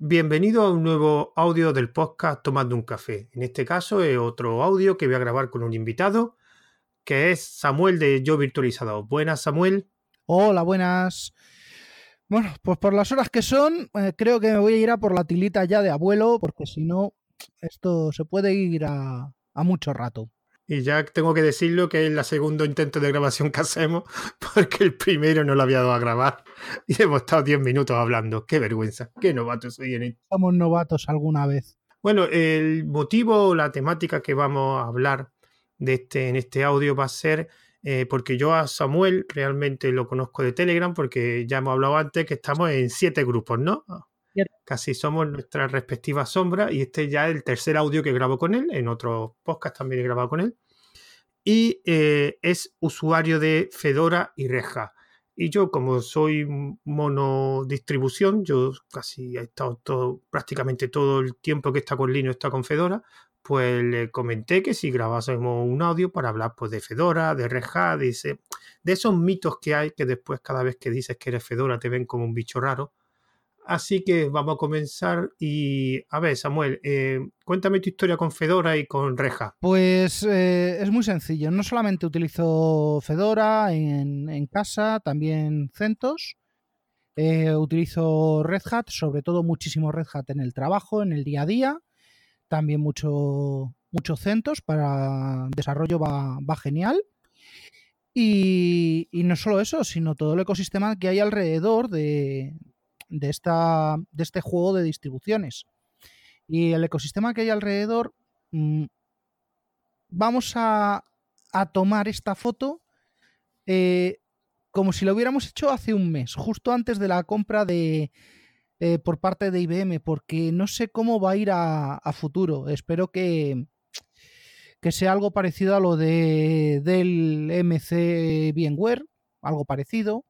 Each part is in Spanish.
Bienvenido a un nuevo audio del podcast Tomando un café. En este caso es otro audio que voy a grabar con un invitado, que es Samuel de Yo Virtualizado. Buenas, Samuel. Hola, buenas. Bueno, pues por las horas que son, eh, creo que me voy a ir a por la tilita ya de abuelo, porque si no, esto se puede ir a, a mucho rato. Y ya tengo que decirlo que es el segundo intento de grabación que hacemos, porque el primero no lo había dado a grabar y hemos estado 10 minutos hablando. Qué vergüenza, qué novatos soy en esto. Somos novatos alguna vez. Bueno, el motivo, la temática que vamos a hablar de este, en este audio va a ser eh, porque yo a Samuel realmente lo conozco de Telegram, porque ya hemos hablado antes que estamos en siete grupos, ¿no? Casi somos nuestras respectivas sombras y este ya es el tercer audio que grabo con él, en otros podcasts también he grabado con él. Y eh, es usuario de Fedora y Reja. Y yo, como soy monodistribución, yo casi he estado todo, prácticamente todo el tiempo que está con Linux está con Fedora, pues le comenté que si grabásemos un audio para hablar pues, de Fedora, de Hat, de, de esos mitos que hay que después cada vez que dices que eres Fedora te ven como un bicho raro. Así que vamos a comenzar y a ver, Samuel, eh, cuéntame tu historia con Fedora y con Reja. Pues eh, es muy sencillo. No solamente utilizo Fedora en, casa, también CentOS. Eh, utilizo Red Hat, sobre todo muchísimo Red Hat en el trabajo, en el día a día. También mucho, mucho CentOS para desarrollo va, genial. Y, y, no solo eso, sino todo el ecosistema que hay alrededor de, de, esta, de este juego de distribuciones. Y el ecosistema que hay alrededor, mm, vamos a, tomar esta foto eh, como si lo hubiéramos hecho hace un mes, justo antes de la compra de, eh, por parte de IBM, porque no sé cómo va a ir a, futuro. Espero que, que sea algo parecido a lo de, del MC VMware, algo parecido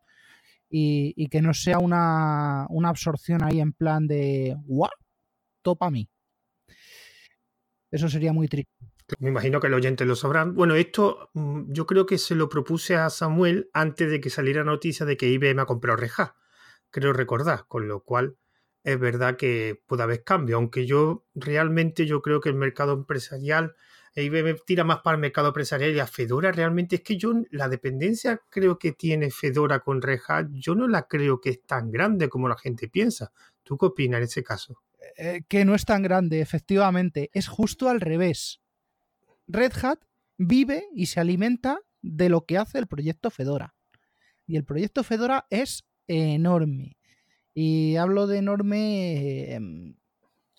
y, que no sea una, absorción ahí en plan de ¡guau! Topa a mí. Eso sería muy triste. Me imagino que el oyente lo sabrán. Bueno, esto mm, yo creo que se lo propuse a Samuel antes de que saliera noticia de que IBM ha comprado Reja. Creo recordar, con lo cual es verdad que puede haber cambio, aunque yo realmente yo creo que el mercado empresarial IBM tira más para el mercado empresarial y a Fedora realmente es que yo la dependencia creo que tiene Fedora con Red Hat, yo no la creo que es tan grande como la gente piensa. ¿Tú qué opinas en ese caso? Eh, que no es tan grande, efectivamente, es justo al revés. Red Hat vive y se alimenta de lo que hace el proyecto Fedora. Y el proyecto Fedora es enorme. Y hablo de enorme, em,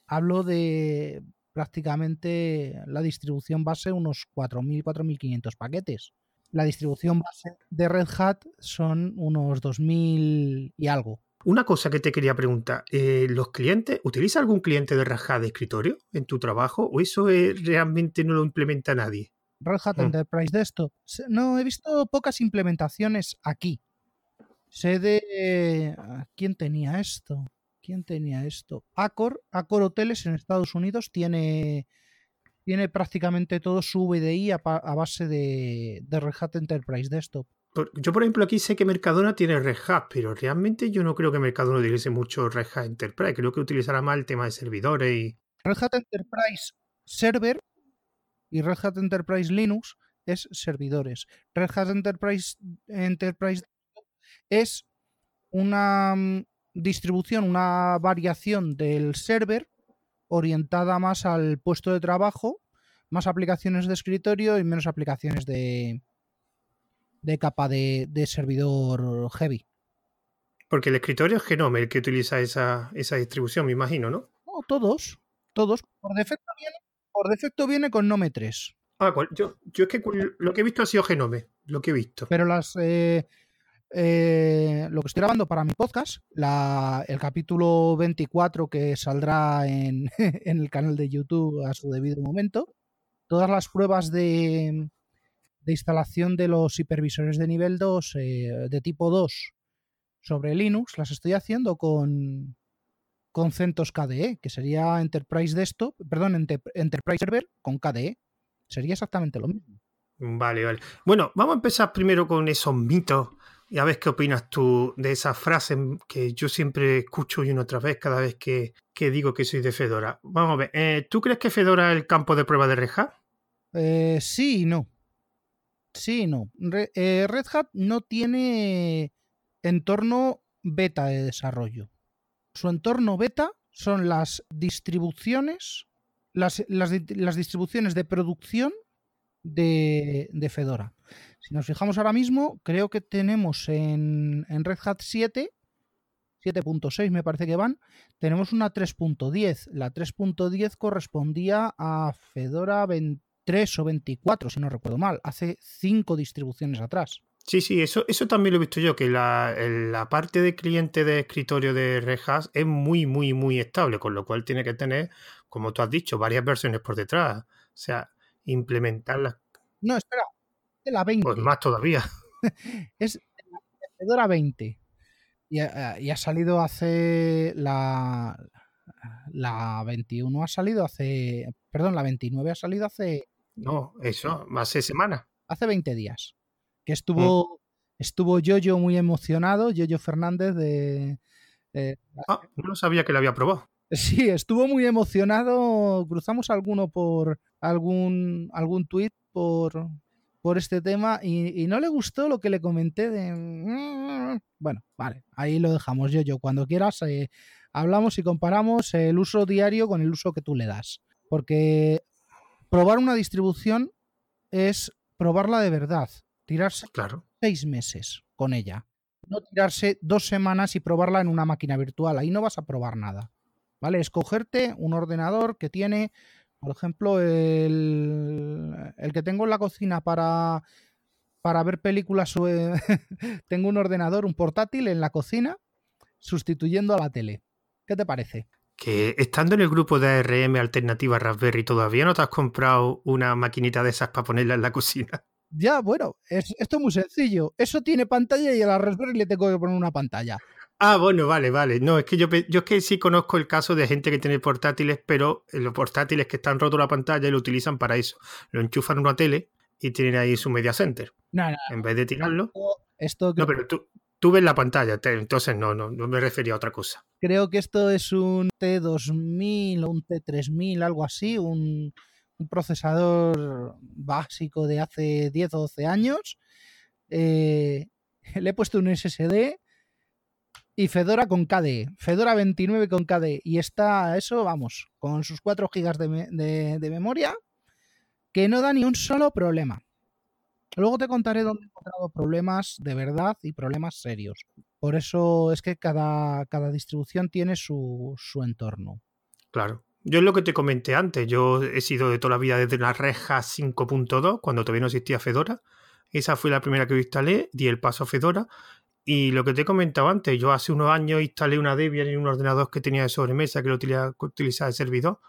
hablo de prácticamente la distribución base unos 4.000, 4.500 paquetes. La distribución base de Red Hat son unos 2.000 y algo. Una cosa que te quería preguntar, eh, ¿los clientes, utiliza algún cliente de Red Hat de escritorio en tu trabajo o eso realmente no lo implementa nadie? Red Hat mm. Enterprise Desktop. No, he visto pocas implementaciones aquí. Sé de... ¿Quién tenía esto? ¿Quién tenía esto? Accor, Accor Hoteles en Estados Unidos tiene, tiene prácticamente todo su VDI a, base de, Red Hat Enterprise Desktop. Yo, por ejemplo, aquí sé que Mercadona tiene Red Hat, pero realmente yo no creo que Mercadona utilice mucho Red Hat Enterprise. Creo que utilizará más el tema de servidores y. Red Hat Enterprise Server y Red Hat Enterprise Linux es servidores. Red Hat Enterprise, Enterprise es una, distribución, una variación del server orientada más al puesto de trabajo, más aplicaciones de escritorio y menos aplicaciones de, de capa de, servidor heavy. Porque el escritorio es Genome el que utiliza esa, distribución, me imagino, ¿no? No, todos. Todos. Por defecto viene, por defecto viene con Nome 3. Ah, yo, yo es que lo que he visto ha sido Genome, lo que he visto. Pero las, eh, eh, lo que estoy grabando para mi podcast, el capítulo 24 que saldrá en, el canal de YouTube a su debido momento, todas las pruebas de, instalación de los hipervisores de nivel 2 eh, de tipo 2 sobre Linux las estoy haciendo con, con CentOS KDE, que sería Enterprise Desktop, perdón, Enterprise Server con KDE. Sería exactamente lo mismo. Vale, vale. Bueno, vamos a empezar primero con esos mitos y a ver qué opinas tú de esa frase que yo siempre escucho y una otra vez cada vez que, digo que soy de Fedora. Vamos a ver, eh, ¿tú crees que Fedora es el campo de prueba de Red Hat? Eh, sí y no. Sí y no. Eh, Red Hat no tiene entorno beta de desarrollo. Su entorno beta son las distribuciones, las, distribuciones de producción de, de Fedora. Si nos fijamos ahora mismo, creo que tenemos en, Red Hat 7, 7.6 me parece que van, tenemos una 3.10. La 3.10 correspondía a Fedora 23 o 24, si no recuerdo mal, hace 5 distribuciones atrás. Sí, sí, eso, eso también lo he visto yo, que la, la, parte de cliente de escritorio de Red Hat es muy, muy, muy estable, con lo cual tiene que tener, como tú has dicho, varias versiones por detrás. O sea, implementarlas. No, espera, la 20. Pues más todavía. es la Fedora 20. Y ha, salido hace la, la 21 ha salido hace, perdón, la 29 ha salido hace... No, eso, más de semana. Hace 20 días. Que estuvo, mm. estuvo Yoyo muy emocionado, Yoyo Fernández de... ah, no sabía que lo había probado. Sí, estuvo muy emocionado. Cruzamos alguno por algún, algún tuit por, por este tema y, no le gustó lo que le comenté de... Mm, bueno, vale, ahí lo dejamos yo, yo. Cuando quieras eh, hablamos y comparamos el uso diario con el uso que tú le das. Porque probar una distribución es probarla de verdad, tirarse claro. seis meses con ella. No tirarse dos semanas y probarla en una máquina virtual. Ahí no vas a probar nada. ¿Vale? Escogerte un ordenador que tiene por ejemplo, el, que tengo en la cocina para, para ver películas, tengo un ordenador, un portátil en la cocina, sustituyendo a la tele. ¿Qué te parece? Que estando en el grupo de ARM Alternativa Raspberry, ¿todavía no te has comprado una maquinita de esas para ponerla en la cocina? Ya, bueno, esto es muy sencillo. Eso tiene pantalla y a la Raspberry le tengo que poner una pantalla. Ah, bueno, vale, vale. No, es que yo, yo es que sí conozco el caso de gente que tiene portátiles, pero los portátiles que están rotos la pantalla y lo utilizan para eso. Lo enchufan en una tele y tienen ahí su media center. No, no, en vez de tirarlo. Esto No, pero tú, tú ves la pantalla, entonces no, no, no me refería a otra cosa. Creo que esto es un T2000 o un T3000, algo así, un, un procesador básico de hace 10 o 12 años. Eh, le he puesto un SSD y Fedora con KDE. Fedora 29 con KDE. Y está eso, vamos, con sus 4 GB de, memoria, que no da ni un solo problema. Luego te contaré dónde he encontrado problemas de verdad y problemas serios. Por eso es que cada, cada distribución tiene su, su entorno. Claro. Yo es lo que te comenté antes. Yo he sido de toda la vida desde la Reja 5.2, cuando todavía no existía Fedora. Esa fue la primera que instalé, di el paso a Fedora y lo que te he comentado antes, yo hace unos años instalé una Debian en un ordenador que tenía de sobremesa que lo utilizaba, de servidor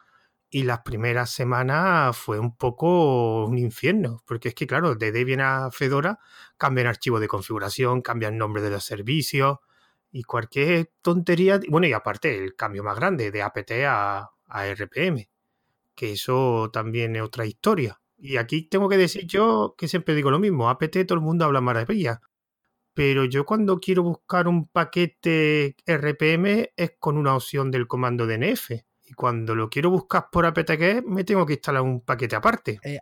y las primeras semanas fue un poco un infierno, porque es que claro, de Debian a Fedora cambian archivos de configuración, cambian nombre de los servicios y cualquier tontería, bueno, y aparte el cambio más grande de apt a, a RPM, que eso también es otra historia. Y aquí tengo que decir yo que siempre digo lo mismo, apt todo el mundo habla maravilla, pero yo cuando quiero buscar un paquete RPM es con una opción del comando DNF. Y cuando lo quiero buscar por apt-get me tengo que instalar un paquete aparte. Eh,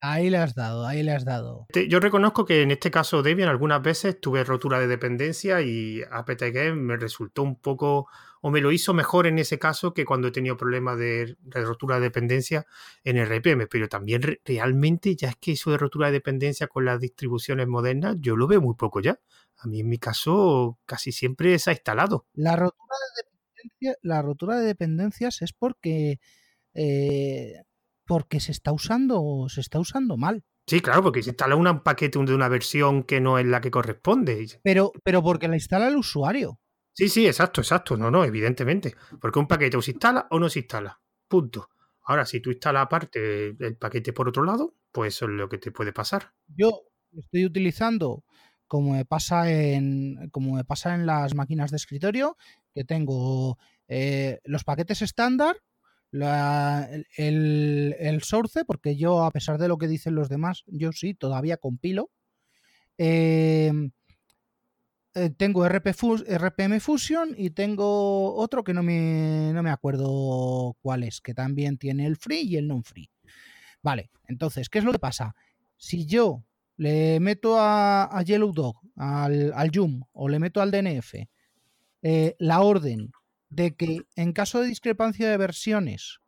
ahí, le has dado, ahí le has dado. Yo reconozco que en este caso Debian algunas veces tuve rotura de dependencia y apt-get me resultó un poco o me lo hizo mejor en ese caso que cuando he tenido problemas de, rotura de dependencia en RPM, pero también realmente ya es que eso de rotura de dependencia con las distribuciones modernas, yo lo veo muy poco ya. A mí en mi caso casi siempre se ha instalado. La rotura de, la rotura de dependencias es porque, eh, porque se está usando, se está usando mal. Sí, claro, porque se instala un paquete de una versión que no es la que corresponde. Pero, pero porque la instala el usuario. Sí, sí, exacto, exacto. No, no, evidentemente. Porque un paquete o se instala o no se instala. Punto. Ahora, si tú instalas aparte el paquete por otro lado, pues eso es lo que te puede pasar. Yo estoy utilizando, como me pasa en, como me pasa en las máquinas de escritorio, que tengo eh, los paquetes estándar, el, el, source, porque yo, a pesar de lo que dicen los demás, yo sí, todavía compilo. Eh, eh, tengo RPM Fusion y tengo otro que no me, no me acuerdo cuál es, que también tiene el free y el non-free. Vale, entonces, ¿qué es lo que pasa? Si yo le meto a, Yellow Dog, al, al o le meto al DNF eh, la orden de que en caso de discrepancia de versiones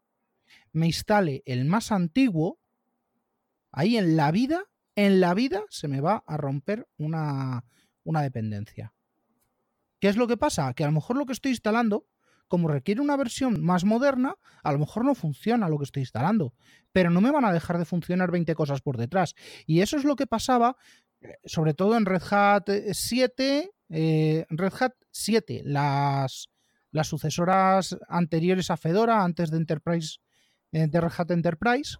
me instale el más antiguo, ahí en la vida, en la vida se me va a romper una, una dependencia. ¿Qué es lo que pasa? Que a lo mejor lo que estoy instalando, como requiere una versión más moderna, a lo mejor no funciona lo que estoy instalando, pero no me van a dejar de funcionar 20 cosas por detrás. Y eso es lo que pasaba, eh, sobre todo en Red Hat 7, eh, Red Hat 7, las, las sucesoras anteriores a Fedora, antes de Enterprise, eh, de Red Hat Enterprise,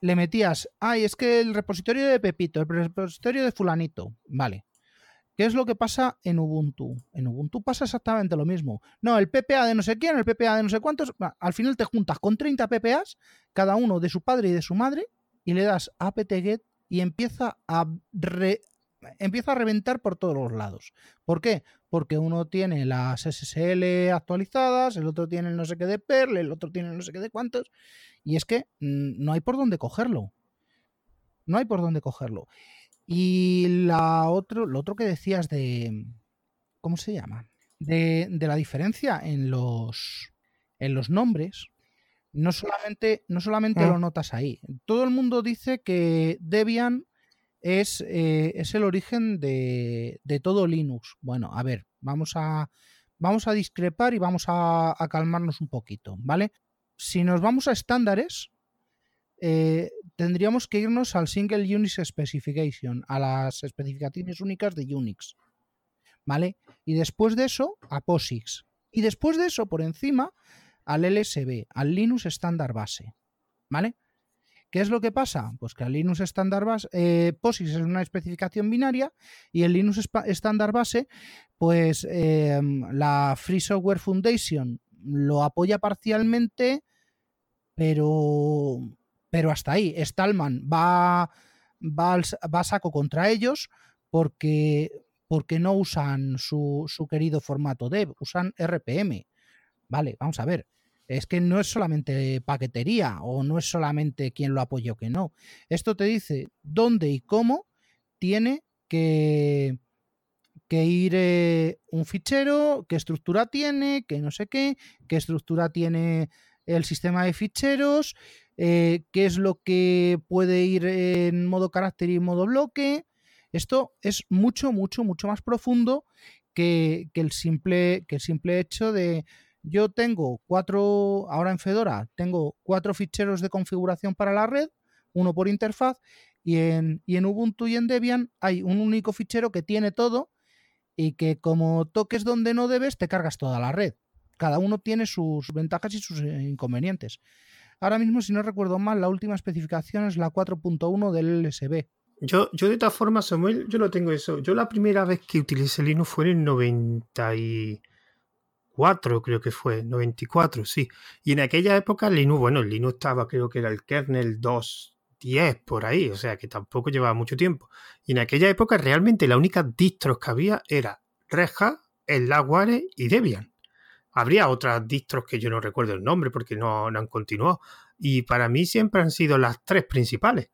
le metías, ay, es que el repositorio de Pepito, el repositorio de fulanito, vale. ¿Qué es lo que pasa en Ubuntu? En Ubuntu pasa exactamente lo mismo. No, el PPA de no sé quién, el PPA de no sé cuántos, al final te juntas con 30 PPAs, cada uno de su padre y de su madre, y le das apt-get y empieza a, empieza a reventar por todos los lados. ¿Por qué? Porque uno tiene las SSL actualizadas, el otro tiene el no sé qué de Perl, el otro tiene el no sé qué de cuántos, y es que mm, no hay por dónde cogerlo. No hay por dónde cogerlo. Y la otro, lo otro que decías de. ¿Cómo se llama? De, la diferencia en los, en los nombres. No solamente, no solamente lo ah. notas ahí. Todo el mundo dice que Debian es, eh, es el origen de, de, todo Linux. Bueno, a ver, vamos a, vamos a discrepar y vamos a, a calmarnos un poquito, ¿vale? si nos vamos a estándares, eh, tendríamos que irnos al Single Unix Specification, a las especificaciones únicas de Unix. ¿Vale? Y después de eso, a POSIX. Y después de eso, por encima, al LSB, al Linux estándar base. ¿Vale? ¿Qué es lo que pasa? Pues que al Linux estándar base, eh, POSIX es una especificación binaria y el Linux estándar base, pues eh, la Free Software Foundation lo apoya parcialmente pero, pero hasta ahí. Stallman va, va, va a saco contra ellos porque, porque no usan su, su querido formato dev, usan RPM. Vale, vamos a ver. Es que no es solamente paquetería o no es solamente quién lo apoya o que no. Esto te dice dónde y cómo tiene que, que ir eh, un fichero, qué estructura tiene, qué no sé qué, qué estructura tiene el sistema de ficheros, eh, qué es lo que puede ir en modo carácter y modo bloque. Esto es mucho, mucho, mucho más profundo que, el, simple, que el simple hecho de yo tengo cuatro, ahora en Fedora, tengo cuatro ficheros de configuración para la red, uno por interfaz, y en, y Ubuntu y en Debian hay un único fichero que tiene todo y que como toques donde no debes, te cargas toda la red cada uno tiene sus ventajas y sus eh, inconvenientes. Ahora mismo, si no recuerdo mal, la última especificación es la 4.1 del LSB. Yo, yo de todas formas, Samuel, yo lo tengo eso. Yo la primera vez que utilicé Linux fue en el 94, creo que fue, 94, sí. Y en aquella época Linux, bueno, Linux estaba, creo que era el kernel 2.10 por ahí, o sea que tampoco llevaba mucho tiempo. Y en aquella época realmente la única distros que había era Red Hat, el Lagware y Debian. Habría otras distros que yo no recuerdo el nombre porque no, han continuado. Y para mí siempre han sido las tres principales.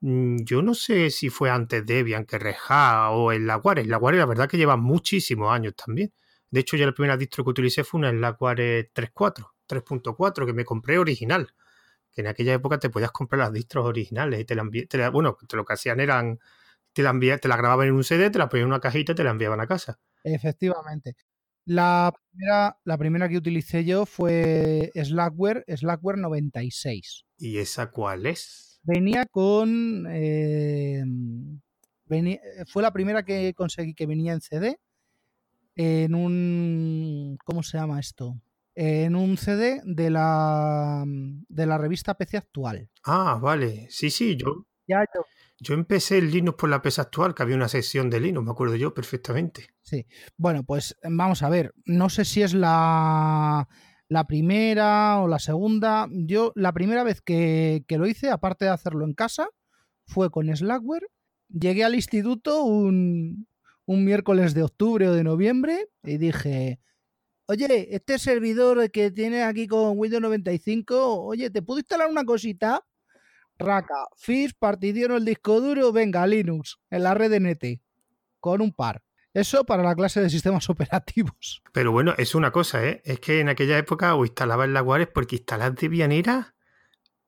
Mm, yo no sé si fue antes Debian que Reja o el Laguare. El Laguare la verdad que lleva muchísimos años también. De hecho, yo la primera distro que utilicé fue una Laguare 3.4, 3.4, que me compré original. Que en aquella época te podías comprar las distros originales y te la, bueno, lo que hacían eran te la, te la grababan en un CD, te la ponían en una cajita y te la enviaban a casa. Efectivamente. La primera, la primera que utilicé yo fue Slackware, Slackware 96. ¿Y esa cuál es? Venía con... Eh, fue la primera que conseguí que venía en CD, en un... ¿Cómo se llama esto? En un CD de la, de la revista PC Actual. Ah, vale. Sí, sí, yo... Ya, yo, yo empecé el Linux por la PES actual, que había una sección de Linux, me acuerdo yo perfectamente. Sí. Bueno, pues vamos a ver. No sé si es la, la primera o la segunda. Yo la primera vez que, lo hice, aparte de hacerlo en casa, fue con Slackware. Llegué al instituto un, un miércoles de octubre o de noviembre y dije, oye, este servidor que tiene aquí con Windows 95, oye, ¿te puedo instalar una cosita? Raca, FIS, particiono el disco duro, venga, Linux, en la red NT, con un par. Eso para la clase de sistemas operativos. Pero bueno, es una cosa, ¿eh? Es que en aquella época o instalabas la Wares porque instalar Debian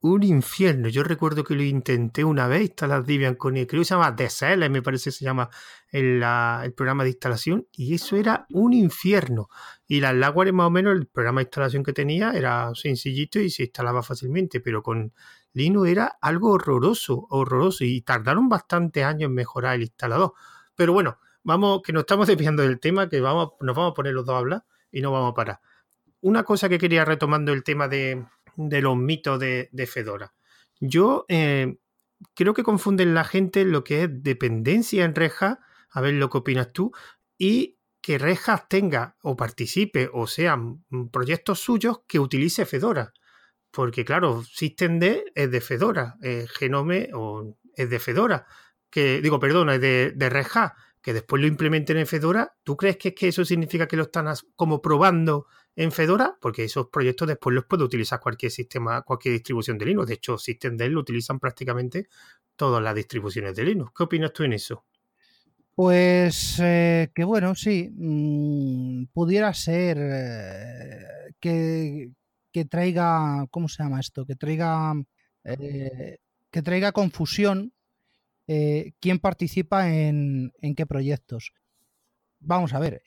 un infierno. Yo recuerdo que lo intenté una vez, instalar Debian con el, creo que se llama DSL, me parece que se llama el, el programa de instalación, y eso era un infierno. Y las Laguares más o menos, el programa de instalación que tenía era sencillito y se instalaba fácilmente, pero con Linux era algo horroroso, horroroso, y tardaron bastantes años en mejorar el instalador. Pero bueno, vamos, que nos estamos desviando del tema, que vamos, nos vamos a poner los dos a hablar y no vamos a parar. Una cosa que quería retomando el tema de, los mitos de, Fedora. Yo eh, creo que confunden la gente lo que es dependencia en Reja, a ver lo que opinas tú, y que Rejas tenga o participe o sean proyectos suyos que utilice Fedora. Porque claro, Systemd es de Fedora, eh, Genome o es de Fedora, que digo, perdón, es de, de que después lo implementen en Fedora, ¿tú crees que, es que eso significa que lo están como probando en Fedora? Porque esos proyectos después los puede utilizar cualquier sistema, cualquier distribución de Linux. De hecho, Systemd lo utilizan prácticamente todas las distribuciones de Linux. ¿Qué opinas tú en eso? Pues eh, que bueno, sí, mm, pudiera ser eh, que, que, traiga, ¿cómo se llama esto? Que traiga, eh, que traiga confusión quién participa en, qué proyectos. Vamos a ver,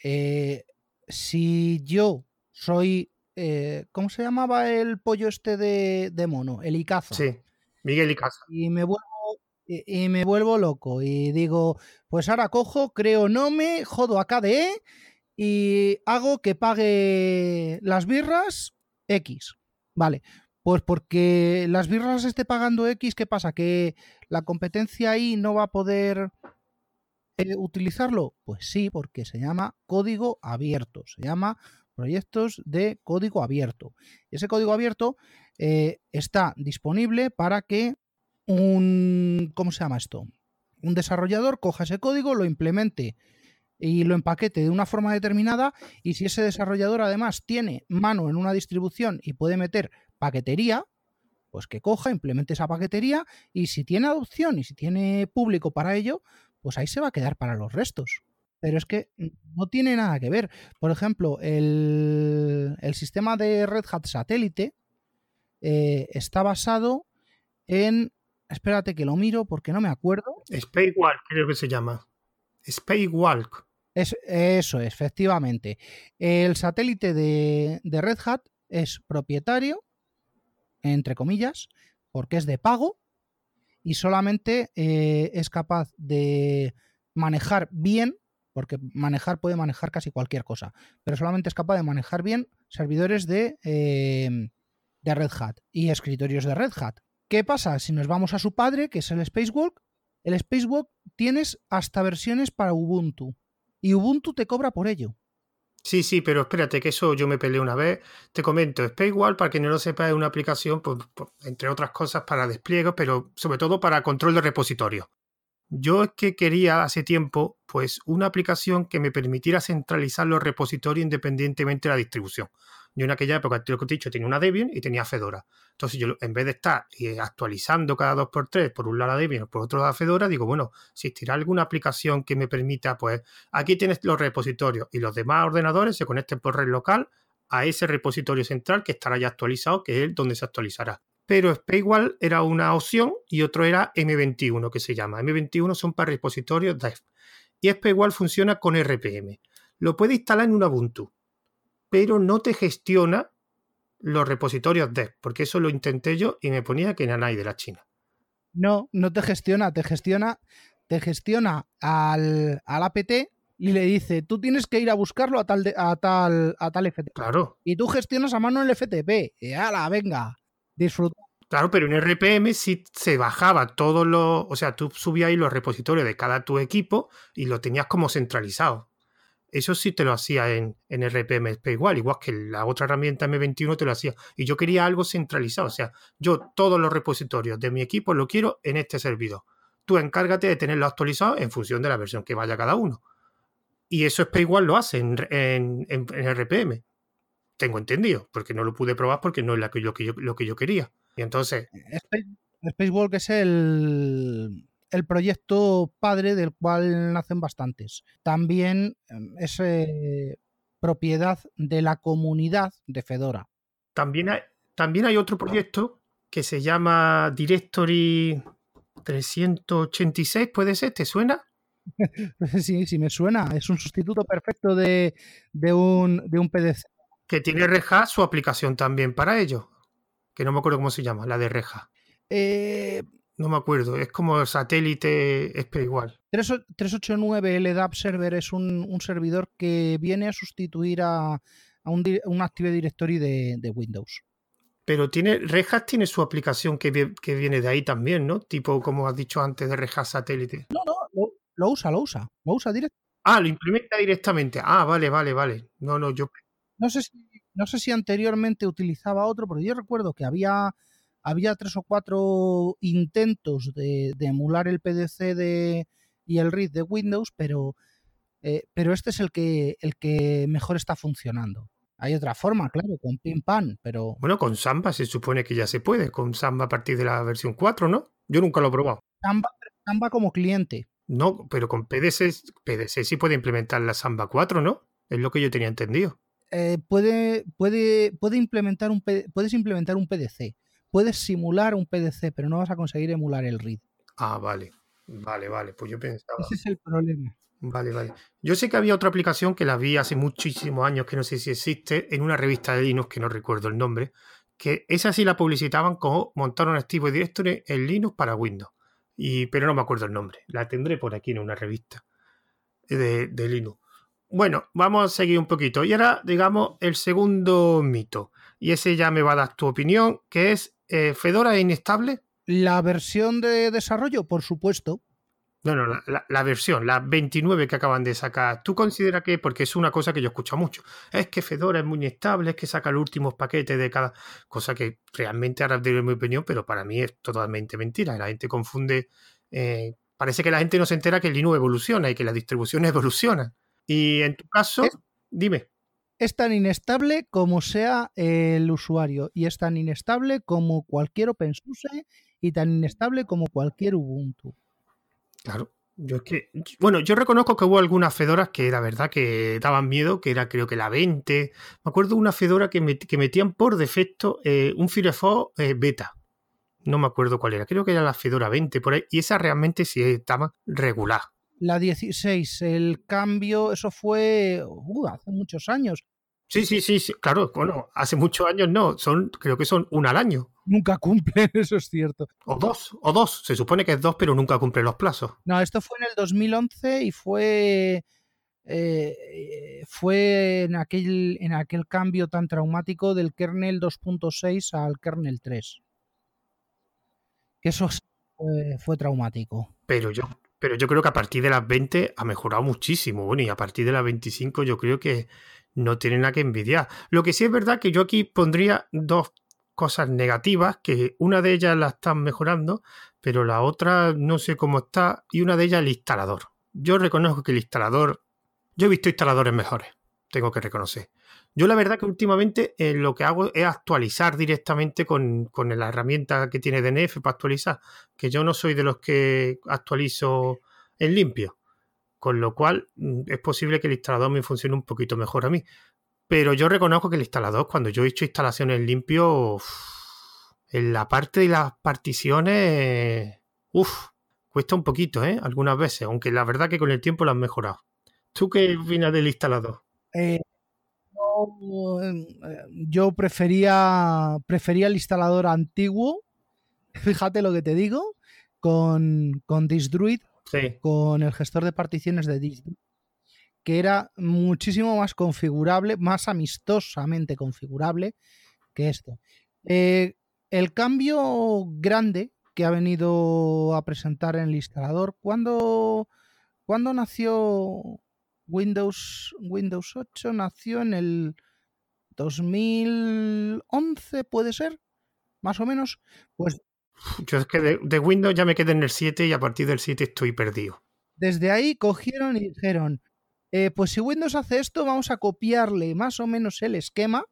si yo soy, eh, ¿cómo se llamaba el pollo este de, mono? El Icaza. Sí, Miguel Icaza. Y me vuelvo y, me vuelvo loco y digo, pues ahora cojo, creo no me jodo a KDE y hago que pague las birras X. Vale, pues porque las birras esté pagando X, ¿qué pasa? ¿Que la competencia ahí no va a poder eh, utilizarlo? Pues sí, porque se llama código abierto, se llama proyectos de código abierto. Ese código abierto eh, está disponible para que un, ¿cómo se llama esto? Un desarrollador coja ese código, lo implemente y lo empaquete de una forma determinada y si ese desarrollador además tiene mano en una distribución y puede meter paquetería, pues que coja, implemente esa paquetería y si tiene adopción y si tiene público para ello, pues ahí se va a quedar para los restos. Pero es que no tiene nada que ver. Por ejemplo, el, sistema de Red Hat satélite eh, está basado en... Espérate que lo miro porque no me acuerdo. Spacewalk creo que se llama. Spacewalk. Es, eso, efectivamente. El satélite de, de Red Hat es propietario entre comillas, porque es de pago y solamente eh, es capaz de manejar bien, porque manejar puede manejar casi cualquier cosa, pero solamente es capaz de manejar bien servidores de, eh, de Red Hat y escritorios de Red Hat. ¿Qué pasa? Si nos vamos a su padre, que es el Spacewalk, el Spacewalk tienes hasta versiones para Ubuntu y Ubuntu te cobra por ello. Sí, sí, pero espérate, que eso yo me peleé una vez. Te comento, Spacewall, para que no lo sepa, es una aplicación, pues, pues, entre otras cosas, para despliegue, pero sobre todo para control de repositorio. Yo es que quería hace tiempo, pues, una aplicación que me permitiera centralizar los repositorios independientemente de la distribución. Yo en aquella época, lo que he dicho, tenía una Debian y tenía Fedora. Entonces yo, en vez de estar eh, actualizando cada dos por tres, por un lado la Debian por otro lado la Fedora, digo, bueno, si existirá alguna aplicación que me permita, pues aquí tienes los repositorios y los demás ordenadores se conecten por red local a ese repositorio central que estará ya actualizado, que es donde se actualizará. Pero Spacewall era una opción y otro era M21, que se llama. M21 son para repositorios dev. Y Spacewall funciona con RPM. Lo puede instalar en un Ubuntu pero no te gestiona los repositorios dev, porque eso lo intenté yo y me ponía que Nanay de la China. No, no te gestiona, te gestiona, te gestiona al, al apt y le dice, tú tienes que ir a buscarlo a tal, a tal, a tal FTP. Claro. Y tú gestionas a mano el FTP. Y ala, venga, Claro, pero en RPM sí se bajaba todos los, o sea, tú subías ahí los repositorios de cada tu equipo y lo tenías como centralizado. Eso sí te lo hacía en, en RPM igual, igual que la otra herramienta M21 te lo hacía. Y yo quería algo centralizado, o sea, yo todos los repositorios de mi equipo lo quiero en este servidor. Tú encárgate de tenerlo actualizado en función de la versión que vaya cada uno. Y eso igual lo hace en, en, RPM. Tengo entendido, porque no lo pude probar porque no es lo que yo, lo que yo quería. Y entonces. Spacewalk es el, el proyecto padre del cual nacen bastantes. También em, es eh, propiedad de la comunidad de Fedora. También hay, también hay otro proyecto que se llama Directory 386, ¿puede ser? ¿Te suena? sí, sí me suena. Es un sustituto perfecto de, un, de un PDC. Que tiene Reja su aplicación también para ello. Que no me acuerdo cómo se llama, la de Reja. Eh, no me acuerdo, es como satélite, es igual. 389 LDAP Server es un, servidor que viene a sustituir a, un, Active Directory de, Windows. Pero tiene, Rejas tiene su aplicación que, viene de ahí también, ¿no? Tipo, como has dicho antes, de Rejas Satélite. No, no, lo, usa, lo usa. Lo usa directamente. Ah, lo implementa directamente. Ah, vale, vale, vale. No, no, yo. No sé si, no sé si anteriormente utilizaba otro, pero yo recuerdo que había había tres o cuatro intentos de, emular el PDC de, y el RID de Windows, pero, eh, pero este es el que, el que mejor está funcionando. Hay otra forma, claro, con PinPan, pero... Bueno, con Samba se supone que ya se puede, con Samba a partir de la versión 4, ¿no? Yo nunca lo he probado. Samba, como cliente. No, pero con PDC, PDC sí puede implementar la Samba 4, ¿no? Es lo que yo tenía entendido. Eh, puede, puede, puede implementar un, puedes implementar un PDC puedes simular un PDC, pero no vas a conseguir emular el RID. Ah, vale. Vale, vale. Pues yo pensaba. Ese es el problema. Vale, vale. Yo sé que había otra aplicación que la vi hace muchísimos años, que no sé si existe, en una revista de Linux, que no recuerdo el nombre, que esa sí la publicitaban como montar un activo directory en Linux para Windows. Y, pero no me acuerdo el nombre. La tendré por aquí en una revista de, de Linux. Bueno, vamos a seguir un poquito. Y ahora, digamos, el segundo mito. Y ese ya me va a dar tu opinión, que es eh, ¿Fedora es inestable? La versión de desarrollo, por supuesto. No, no, la, versión, la 29 que acaban de sacar. ¿Tú consideras que, porque es una cosa que yo escucho mucho, es que Fedora es muy inestable, es que saca los últimos paquetes de cada cosa que realmente ahora diré mi opinión, pero para mí es totalmente mentira. La gente confunde, eh, parece que la gente no se entera que el Linux evoluciona y que las distribuciones evolucionan. Y en tu caso, dime es tan inestable como sea el usuario y es tan inestable como cualquier OpenSUSE y tan inestable como cualquier Ubuntu. Claro. Yo es que, bueno, yo reconozco que hubo algunas fedoras que la verdad que daban miedo, que era creo que la 20. Me acuerdo de una fedora que, metían por defecto eh, un Firefox eh, beta. No me acuerdo cuál era, creo que era la Fedora 20 por ahí, y esa realmente sí estaba regular. La 16, el cambio, eso fue uh, hace muchos años. Sí, sí, sí, sí, claro, bueno, hace muchos años no, son, creo que son una al año. Nunca cumplen, eso es cierto. O dos, o dos, se supone que es dos, pero nunca cumple los plazos. No, esto fue en el 2011 y fue eh, fue en aquel, en aquel cambio tan traumático del kernel 2.6 al kernel 3. Que eso fue traumático. Pero yo pero yo creo que a partir de las 20 ha mejorado muchísimo. Bueno, y a partir de las 25 yo creo que no tiene nada que envidiar. Lo que sí es verdad que yo aquí pondría dos cosas negativas, que una de ellas la están mejorando, pero la otra no sé cómo está, y una de ellas el instalador. Yo reconozco que el instalador, yo he visto instaladores mejores, tengo que reconocer. Yo la verdad que últimamente eh, lo que hago es actualizar directamente con, la herramienta que tiene DNF para actualizar, que yo no soy de los que actualizo en limpio, con lo cual mm, es posible que el instalador me funcione un poquito mejor a mí. Pero yo reconozco que el instalador, cuando yo he hecho instalaciones en limpio, en la parte de las particiones, uff, cuesta un poquito, ¿eh? Algunas veces, aunque la verdad que con el tiempo lo han mejorado. ¿Tú qué opinas del instalador? Eh, Em, yo prefería, prefería el instalador antiguo, fíjate lo que te digo, con, con Disdruid, con el gestor de particiones de Disdruid, que era muchísimo más configurable, más amistosamente configurable que esto. Eh, el cambio grande que ha venido a presentar en el instalador, cuando, cuando nació Windows, Windows 8 nació en el 2011, puede ser, más o menos. Pues yo es que de, Windows ya me quedé en el 7 y a partir del 7 estoy perdido. Desde ahí cogieron y dijeron, Eh, pues si Windows hace esto, vamos a copiarle más o menos el esquema.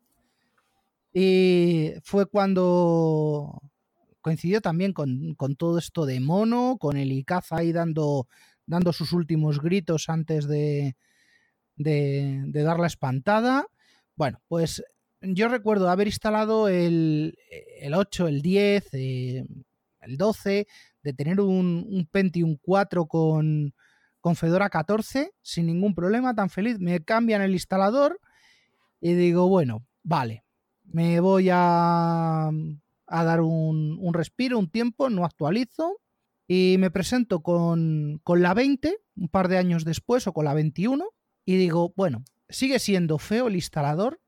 Y fue cuando coincidió también con, todo esto de mono, con el ICAZ ahí dando, dando sus últimos gritos antes de, de, dar la espantada. Bueno, pues yo recuerdo haber instalado el, 8, el 10, eh, el 12, de tener un, un Pentium 4 con, con Fedora 14 sin ningún problema, tan feliz. Me cambian el instalador y digo, bueno, vale, me voy a, a dar un, un, respiro, un tiempo, no actualizo y me presento con, con la 20 un par de años después o con la 21 y digo, bueno, sigue siendo feo el instalador,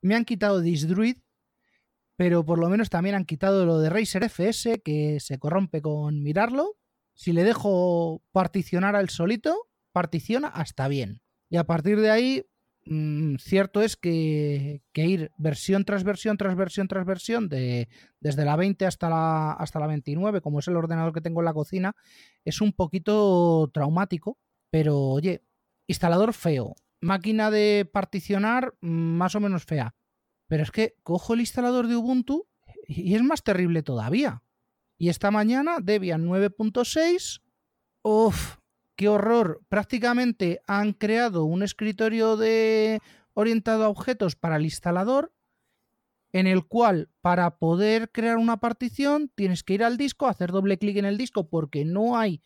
me han quitado Disdruid, pero por lo menos también han quitado lo de Razer FS que se corrompe con mirarlo si le dejo particionar al solito, particiona hasta bien. Y a partir de ahí, mm, cierto es que, ir versión tras versión, tras versión, tras versión, de, desde la 20 hasta la, hasta la 29, como es el ordenador que tengo en la cocina, es un poquito traumático. Pero oye, instalador feo, máquina de particionar mm, más o menos fea. Pero es que cojo el instalador de Ubuntu y es más terrible todavía. Y esta mañana Debian 9.6. Uf, qué horror. Prácticamente han creado un escritorio de orientado a objetos para el instalador en el cual para poder crear una partición tienes que ir al disco, hacer doble clic en el disco porque no hay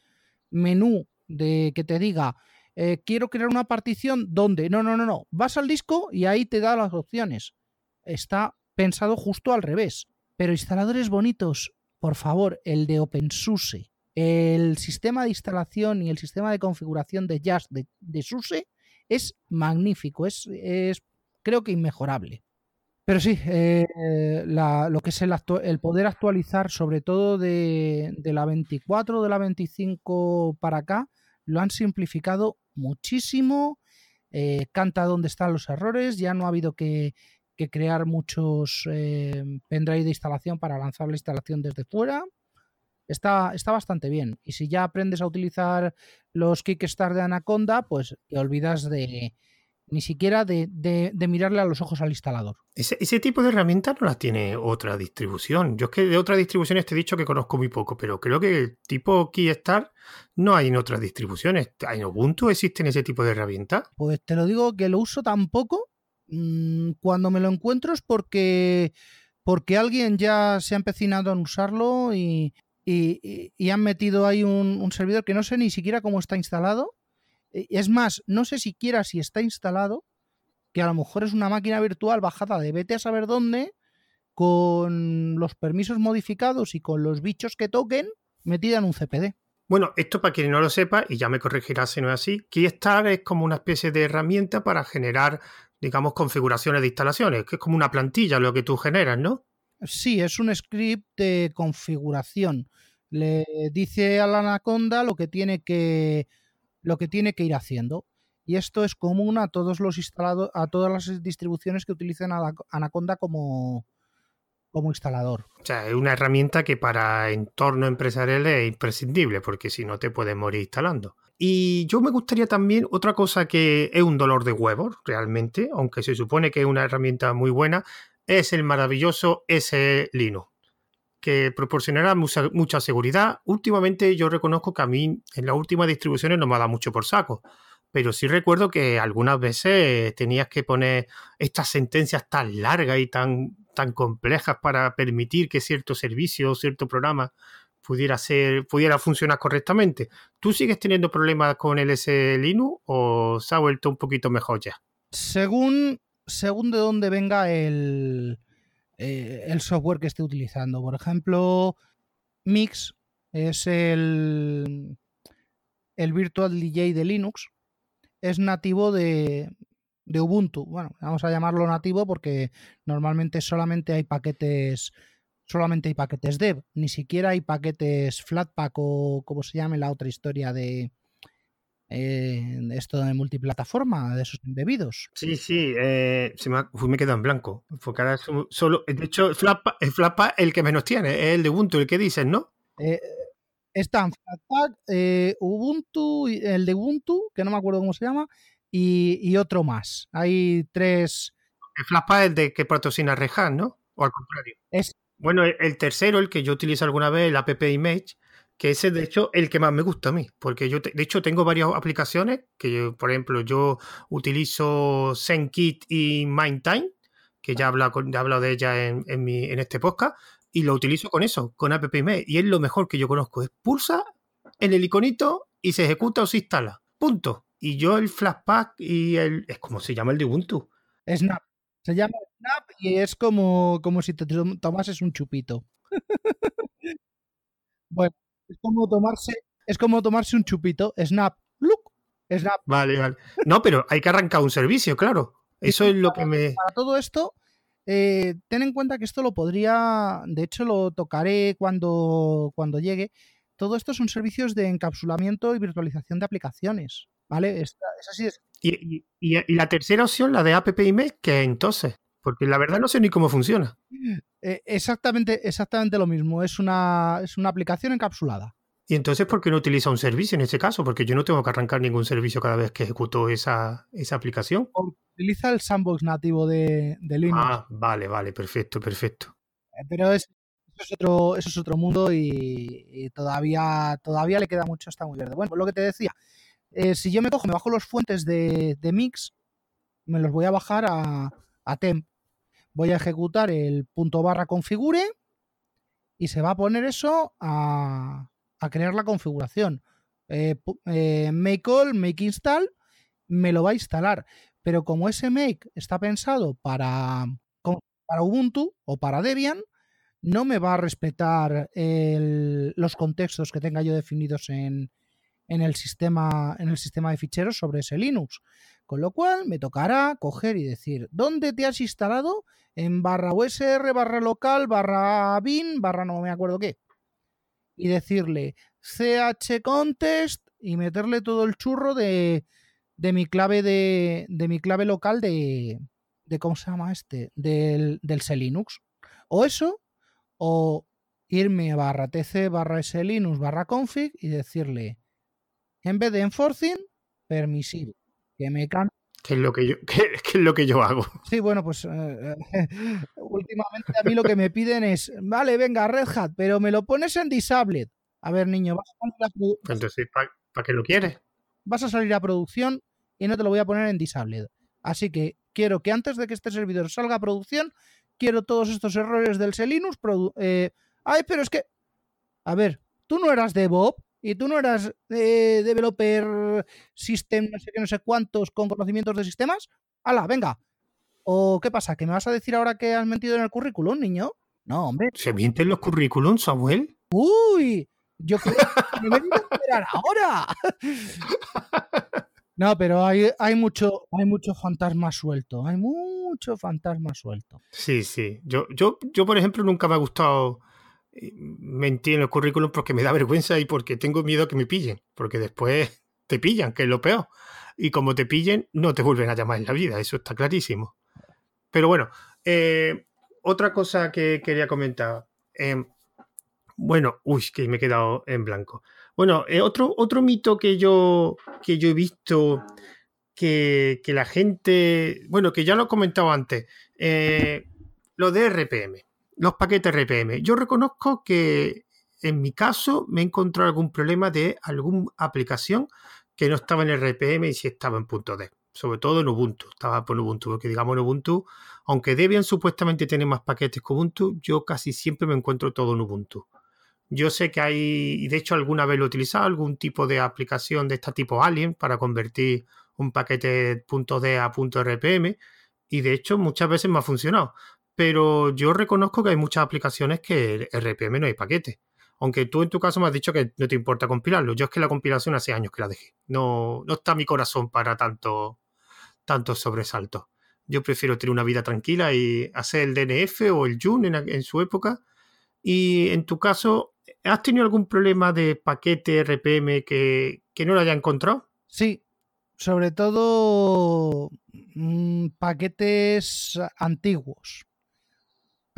menú de que te diga eh, quiero crear una partición donde no, no, no, no, vas al disco y ahí te da las opciones. Está pensado justo al revés. Pero instaladores bonitos, por favor, el de OpenSUSE. El sistema de instalación y el sistema de configuración de Jazz de, SUSE es magnífico, es, creo que inmejorable. Pero sí, eh, lo que es el, el, poder actualizar, sobre todo de, la 24, de la 25 para acá, lo han simplificado muchísimo. Eh, canta dónde están los errores, ya no ha habido que, que crear muchos eh, pendrive de instalación para lanzar la instalación desde fuera. Está, está, bastante bien. Y si ya aprendes a utilizar los Kickstarter de Anaconda, pues te olvidas de ni siquiera de, mirarle a los ojos al instalador. Ese, tipo de herramientas no las tiene otra distribución. Yo es que de otras distribuciones te he dicho que conozco muy poco, pero creo que tipo Kickstarter no hay en otras distribuciones. ¿En Ubuntu existen ese tipo de herramientas? Pues te lo digo que lo uso tan poco Mm, cuando me lo encuentro es porque, porque alguien ya se ha empecinado en usarlo y, y, han metido ahí un, servidor que no sé ni siquiera cómo está instalado. Es más, no sé siquiera si está instalado, que a lo mejor es una máquina virtual bajada de vete a saber dónde, con los permisos modificados y con los bichos que toquen, metida en un CPD. Bueno, esto para quien no lo sepa, y ya me corregirá si no es así, Keystar es como una especie de herramienta para generar digamos, configuraciones de instalaciones, que es como una plantilla lo que tú generas, ¿no? Sí, es un script de configuración. Le dice a la Anaconda lo que tiene que, lo que, tiene que ir haciendo. Y esto es común a todos los instalados, a todas las distribuciones que utilicen Anaconda como, como instalador. O sea, es una herramienta que para entorno empresarial es imprescindible, porque si no te puedes morir instalando. Y yo me gustaría también otra cosa que es un dolor de huevos, realmente, aunque se supone que es una herramienta muy buena, es el maravilloso S Linux, que proporcionará mucha, seguridad. Últimamente yo reconozco que a mí en las últimas distribuciones no me ha dado mucho por saco, pero sí recuerdo que algunas veces tenías que poner estas sentencias tan largas y tan, tan complejas para permitir que cierto servicio o cierto programa pudiera ser, pudiera funcionar correctamente. ¿Tú sigues teniendo problemas con el S Linux o se ha vuelto un poquito mejor ya? Según, según de dónde venga el, eh, el software que esté utilizando. Por ejemplo, Mix es el, el Virtual DJ de Linux. Es nativo de, de Ubuntu. Bueno, vamos a llamarlo nativo porque normalmente solamente hay paquetes solamente hay paquetes dev, ni siquiera hay paquetes Flatpak o como se llame la otra historia de eh, esto de multiplataforma, de esos embebidos. Sí, sí, eh, se me, me quedado en blanco. Porque ahora solo, de hecho, Flatpak, el Flatpak el que menos tiene, es el de Ubuntu, el que dices, ¿no? Eh, están Flatpak, Ubuntu, el de Ubuntu, que no me acuerdo cómo se llama, y, otro más. Hay tres. El es el de que patrocina Rehan, ¿no? O al contrario. Es... Bueno, el, tercero, el que yo utilizo alguna vez, el app Image, que ese es de hecho el que más me gusta a mí, porque yo de hecho tengo varias aplicaciones que por ejemplo yo utilizo ZenKit y MindTime, que ya he hablado, de ella en, mi, en este podcast, y lo utilizo con eso, con app Image, y es lo mejor que yo conozco, es pulsa en el iconito y se ejecuta o se instala, punto. Y yo el Flashpack y el... es como se llama el de Ubuntu. Snap. Se llama Snap y es como, como si te tomases un chupito. bueno, es como tomarse, es como tomarse un chupito. Snap. Look. Snap. Vale, vale. No, pero hay que arrancar un servicio, claro. Eso es lo que me. Para todo esto, eh, ten en cuenta que esto lo podría. De hecho, lo tocaré cuando, cuando llegue. Todo esto son servicios de encapsulamiento y virtualización de aplicaciones. ¿Vale? Es, así. Es. Y, la tercera opción, la de App que entonces. Porque la verdad no sé ni cómo funciona. Eh, exactamente, exactamente lo mismo. Es una, es una aplicación encapsulada. ¿Y entonces por qué no utiliza un servicio en este caso? Porque yo no tengo que arrancar ningún servicio cada vez que ejecuto esa, aplicación. utiliza el sandbox nativo de, Linux. Ah, vale, vale, perfecto, perfecto. Eh, pero es, eso, es otro, eso es otro mundo y, todavía, todavía le queda mucho, está muy verde. Bueno, pues lo que te decía, eh, si yo me cojo, me bajo los fuentes de, Mix, me los voy a bajar a, a temp. Voy a ejecutar el punto barra configure y se va a poner eso a, crear la configuración. Eh, eh, make all, make install, me lo va a instalar. Pero como ese make está pensado para, para Ubuntu o para Debian, no me va a respetar los contextos que tenga yo definidos en, en el sistema, en el sistema de ficheros sobre ese Linux. Con lo cual me tocará coger y decir, ¿dónde te has instalado? En barra USR, barra local, barra bin, barra no me acuerdo qué. Y decirle chcontest y meterle todo el churro de, de mi clave de, de, mi clave local de, de ¿cómo se llama este? Del, del Linux. O eso, o irme a barra tc barra linux barra config y decirle en vez de enforcing, permisivo. Que me can ¿Qué es, lo que yo, es lo que yo hago? Sí, bueno, pues eh, últimamente a mí lo que me piden es, vale, venga, Red Hat, pero me lo pones en Disabled. A ver, niño, vas a salir a producción. Entonces, ¿para qué lo quieres? Vas a salir a producción y no te lo voy a poner en Disabled. Así que quiero que antes de que este servidor salga a producción, quiero todos estos errores del Selinux. Eh, ay, pero es que. A ver, tú no eras de Bob y tú no eras eh, developer system, no sé qué, no sé cuántos, con conocimientos de sistemas. ¡Hala, venga! ¿O qué pasa? ¿Que me vas a decir ahora que has mentido en el currículum, niño? No, hombre. ¿Se mienten los currículums, Samuel? ¡Uy! Yo creo que me voy a esperar ahora. No, pero hay, hay, mucho, hay mucho fantasma suelto. Hay mucho fantasma suelto. Sí, sí. Yo, yo, yo, por ejemplo, nunca me ha gustado mentí en el currículum porque me da vergüenza y porque tengo miedo que me pillen, porque después te pillan, que es lo peor. Y como te pillen, no te vuelven a llamar en la vida, eso está clarísimo. Pero bueno, eh, otra cosa que quería comentar. Eh, bueno, uy, que me he quedado en blanco. Bueno, eh, otro, otro mito que yo, que yo he visto que, que, la gente, bueno, que ya lo he comentado antes, lo de RPM los paquetes RPM. Yo reconozco que en mi caso me he encontrado algún problema de alguna aplicación que no estaba en RPM y sí estaba en punto D. Sobre todo en Ubuntu. Estaba por Ubuntu, porque digamos en Ubuntu, aunque Debian supuestamente tiene más paquetes que Ubuntu, yo casi siempre me encuentro todo en Ubuntu. Yo sé que hay, y de hecho alguna vez lo he utilizado, algún tipo de aplicación de este tipo Alien para convertir un paquete .d a .rpm y de hecho muchas veces me ha funcionado pero yo reconozco que hay muchas aplicaciones que RPM no hay paquete. Aunque tú en tu caso me has dicho que no te importa compilarlo. Yo es que la compilación hace años que la dejé. No, no está mi corazón para tanto, tantos sobresaltos. Yo prefiero tener una vida tranquila y hacer el DNF o el Jun en, su época. Y en tu caso, ¿has tenido algún problema de paquete RPM que, que no lo haya encontrado? Sí, sobre todo mm, paquetes antiguos.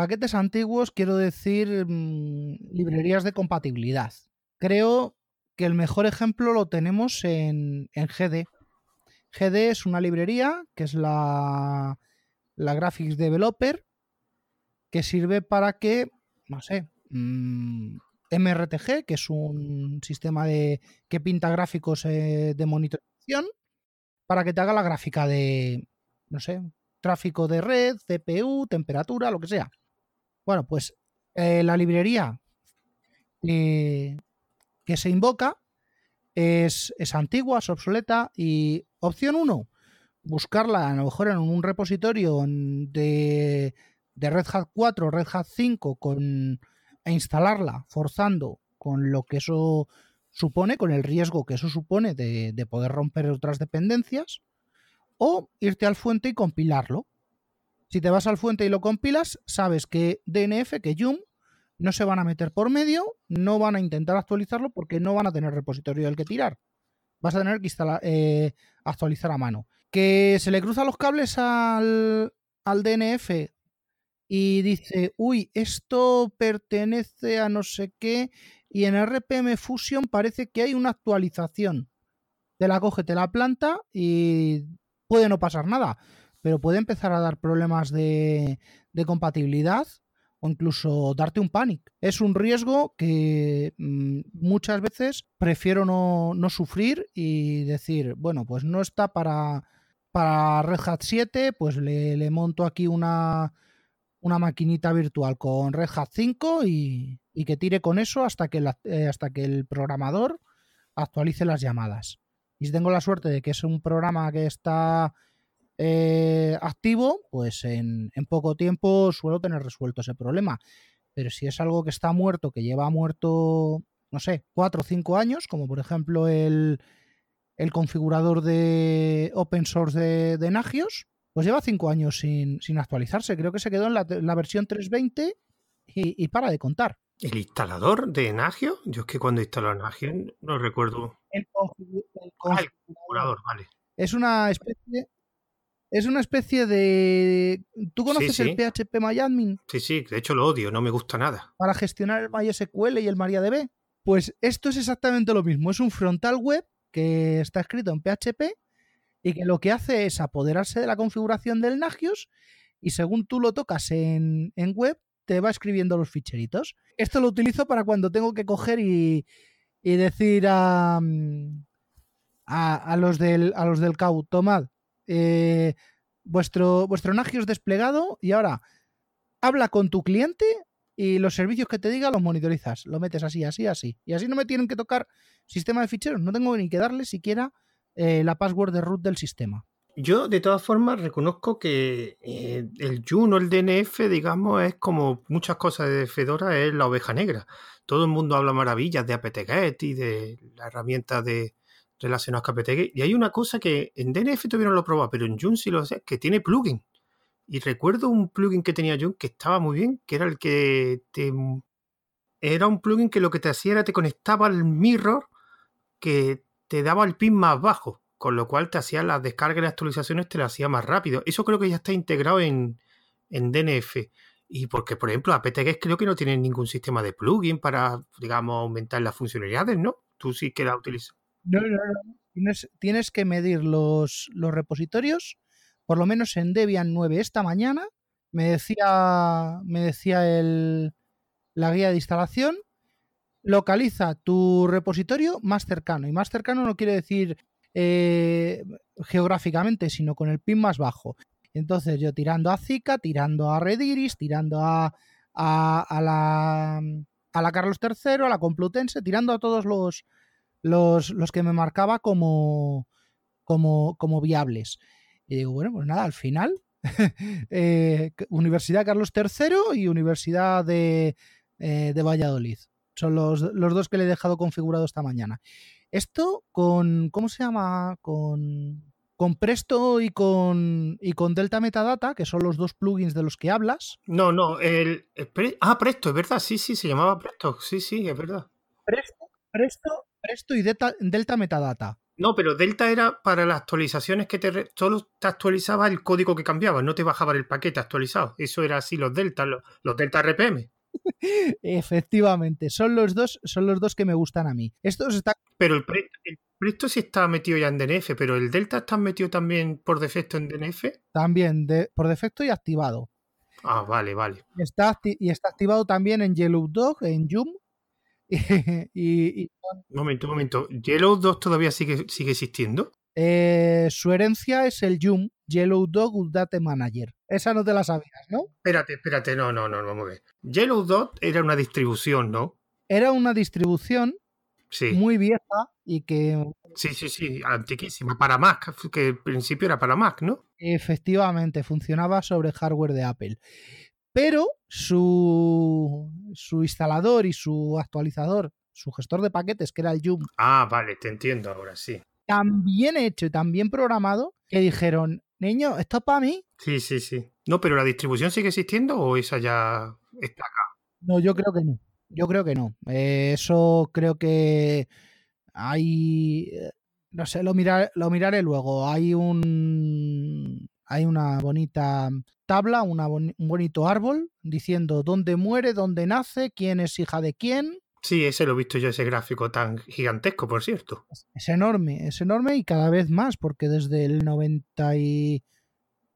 Paquetes antiguos, quiero decir mm, librerías de compatibilidad. Creo que el mejor ejemplo lo tenemos en, GD. GD es una librería que es la, Graphics Developer que sirve para que, no sé, mm, MRTG, que es un sistema de que pinta gráficos eh, de monitorización, para que te haga la gráfica de, no sé, tráfico de red, CPU, temperatura, lo que sea. Bueno, pues eh, la librería eh, que se invoca es, es, antigua, es obsoleta y opción 1, buscarla a lo mejor en un repositorio de, de Red Hat 4, Red Hat 5 con, e instalarla forzando con lo que eso supone, con el riesgo que eso supone de, de poder romper otras dependencias, o irte al fuente y compilarlo. Si te vas al fuente y lo compilas, sabes que DNF, que Yum, no se van a meter por medio, no van a intentar actualizarlo porque no van a tener repositorio del que tirar. Vas a tener que instalar, eh, actualizar a mano. Que se le cruzan los cables al, al DNF y dice, uy, esto pertenece a no sé qué, y en RPM Fusion parece que hay una actualización. Te la coge, te la planta y puede no pasar nada, pero puede empezar a dar problemas de, compatibilidad o incluso darte un panic. Es un riesgo que mmm, muchas veces prefiero no, sufrir y decir, bueno, pues no está para, para Red Hat 7, pues le, monto aquí una, una, maquinita virtual con Red Hat 5 y, que tire con eso hasta que, eh, hasta que el programador actualice las llamadas. Y si tengo la suerte de que es un programa que está eh, activo, pues en, en, poco tiempo suelo tener resuelto ese problema. Pero si es algo que está muerto, que lleva muerto, no sé, cuatro o cinco años, como por ejemplo el, el configurador de open source de, de, Nagios, pues lleva cinco años sin, sin, actualizarse. Creo que se quedó en la, la versión 3.20 y, y, para de contar. ¿El instalador de Nagio? Yo es que cuando instaló Nagio no recuerdo. El, config el configurador. Ah, el configurador, vale. Es una especie es una especie de. ¿Tú conoces sí, sí. el PHP MyAdmin? Sí, sí, de hecho lo odio, no me gusta nada. Para gestionar el MySQL y el MariaDB. Pues esto es exactamente lo mismo. Es un frontal web que está escrito en PHP y que lo que hace es apoderarse de la configuración del Nagios y según tú lo tocas en, en web, te va escribiendo los ficheritos. Esto lo utilizo para cuando tengo que coger y, y decir a, a, a, los del, a los del CAU, tomad, eh, vuestro, vuestro Nagios desplegado y ahora habla con tu cliente y los servicios que te diga los monitorizas. Lo metes así, así, así. Y así no me tienen que tocar sistema de ficheros. No tengo ni que darle siquiera eh, la password de root del sistema. Yo, de todas formas, reconozco que eh, el Juno, el DNF, digamos, es como muchas cosas de Fedora, es la oveja negra. Todo el mundo habla maravillas de apt-get y de la herramienta de, relacionados con apt-get. Y hay una cosa que en DNF todavía no lo he probado, pero en Jun sí lo sé, que tiene plugin. Y recuerdo un plugin que tenía Jun que estaba muy bien, que era el que te... Era un plugin que lo que te hacía era te conectaba al mirror que te daba el pin más bajo, con lo cual te hacía las descargas y las actualizaciones te las hacía más rápido. Eso creo que ya está integrado en, en DNF. Y porque, por ejemplo, apt-get creo que no tiene ningún sistema de plugin para, digamos, aumentar las funcionalidades, ¿no? Tú sí que la utilizas. No, no, no. Tienes, tienes que medir los, repositorios, por lo menos en Debian 9 esta mañana. Me decía, me decía el, la guía de instalación. Localiza tu repositorio más cercano. Y más cercano no quiere decir eh, geográficamente, sino con el pin más bajo. Entonces yo tirando a Zika, tirando a Rediris, tirando a, a, a, la, a la Carlos III, a la Complutense, tirando a todos los, los, los que me marcaba como, como, como viables. Y digo, bueno, pues nada, al final, eh, Universidad Carlos III y Universidad de, eh, de Valladolid. Son los, los, dos que le he dejado configurado esta mañana. Esto con, ¿cómo se llama? Con, con Presto y con, y con Delta Metadata, que son los dos plugins de los que hablas. No, no, el, el pre, ah, Presto, es verdad, sí, sí, se llamaba Presto, sí, sí, es verdad. Presto, Presto Presto y Delta, Delta, Metadata. No, pero Delta era para las actualizaciones que te solo te actualizaba el código que cambiaba, no te bajaba el paquete actualizado. Eso era así los Delta, los, los Delta RPM. Efectivamente, son los dos, son los dos que me gustan a mí. Estos están. Pero el, pre, el, Pero esto sí está metido ya en DNF, pero el Delta está metido también por defecto en DNF. También, de, por defecto y activado. Ah, vale, vale. Está y está activado también en Yellow Dog, en Yum. Y, Un momento, un momento. ¿Yellow Dog todavía sigue, sigue existiendo? Eh, su herencia es el Yum, Yellow Dog Data Manager. Esa no te la sabías, ¿no? Espérate, espérate, no, no, no, vamos a ver. Yellow Dot era una distribución, ¿no? Era una distribución Sí. muy vieja y que Sí, sí, sí, antiquísima. Para Mac, que al principio era para Mac, ¿no? efectivamente funcionaba sobre hardware de Apple. Pero su, su instalador y su actualizador, su gestor de paquetes, que era el Yum, Ah, vale, te entiendo ahora, sí. tan bien hecho y tan bien programado que dijeron, niño, esto es para mí. Sí, sí, sí. No, pero la distribución sigue existiendo o esa ya está acá. No, yo creo que no. Yo creo que no. Eh, eso creo que hay. eh, No sé, lo, mirar- lo miraré luego. Hay un. Hay una bonita tabla, una un bonito árbol diciendo dónde muere, dónde nace, quién es hija de quién. Sí, ese lo he visto yo, ese gráfico tan gigantesco, por cierto. Es enorme, es enorme y cada vez más, porque desde el 90 y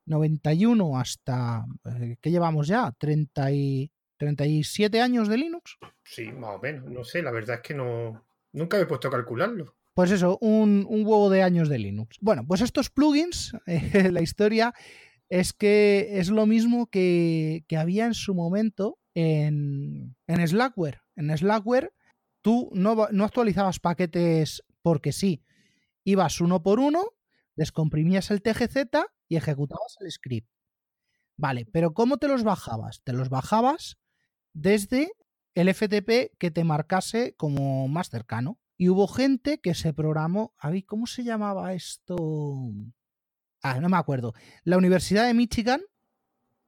91 hasta. eh, ¿Qué llevamos ya? 30 y, 37 años de Linux. Sí, más o menos. No sé, la verdad es que no. Nunca me he puesto a calcularlo. Pues eso, un, un huevo de años de Linux. Bueno, pues estos plugins, eh, la historia es que es lo mismo que, que había en su momento en, en Slackware. En Slackware tú no, no actualizabas paquetes porque sí. Ibas uno por uno, descomprimías el TGZ y ejecutabas el script. Vale, pero ¿cómo te los bajabas? Te los bajabas desde el FTP que te marcase como más cercano. Y hubo gente que se programó. ¿cómo se llamaba esto? Ah, no me acuerdo. La Universidad de Michigan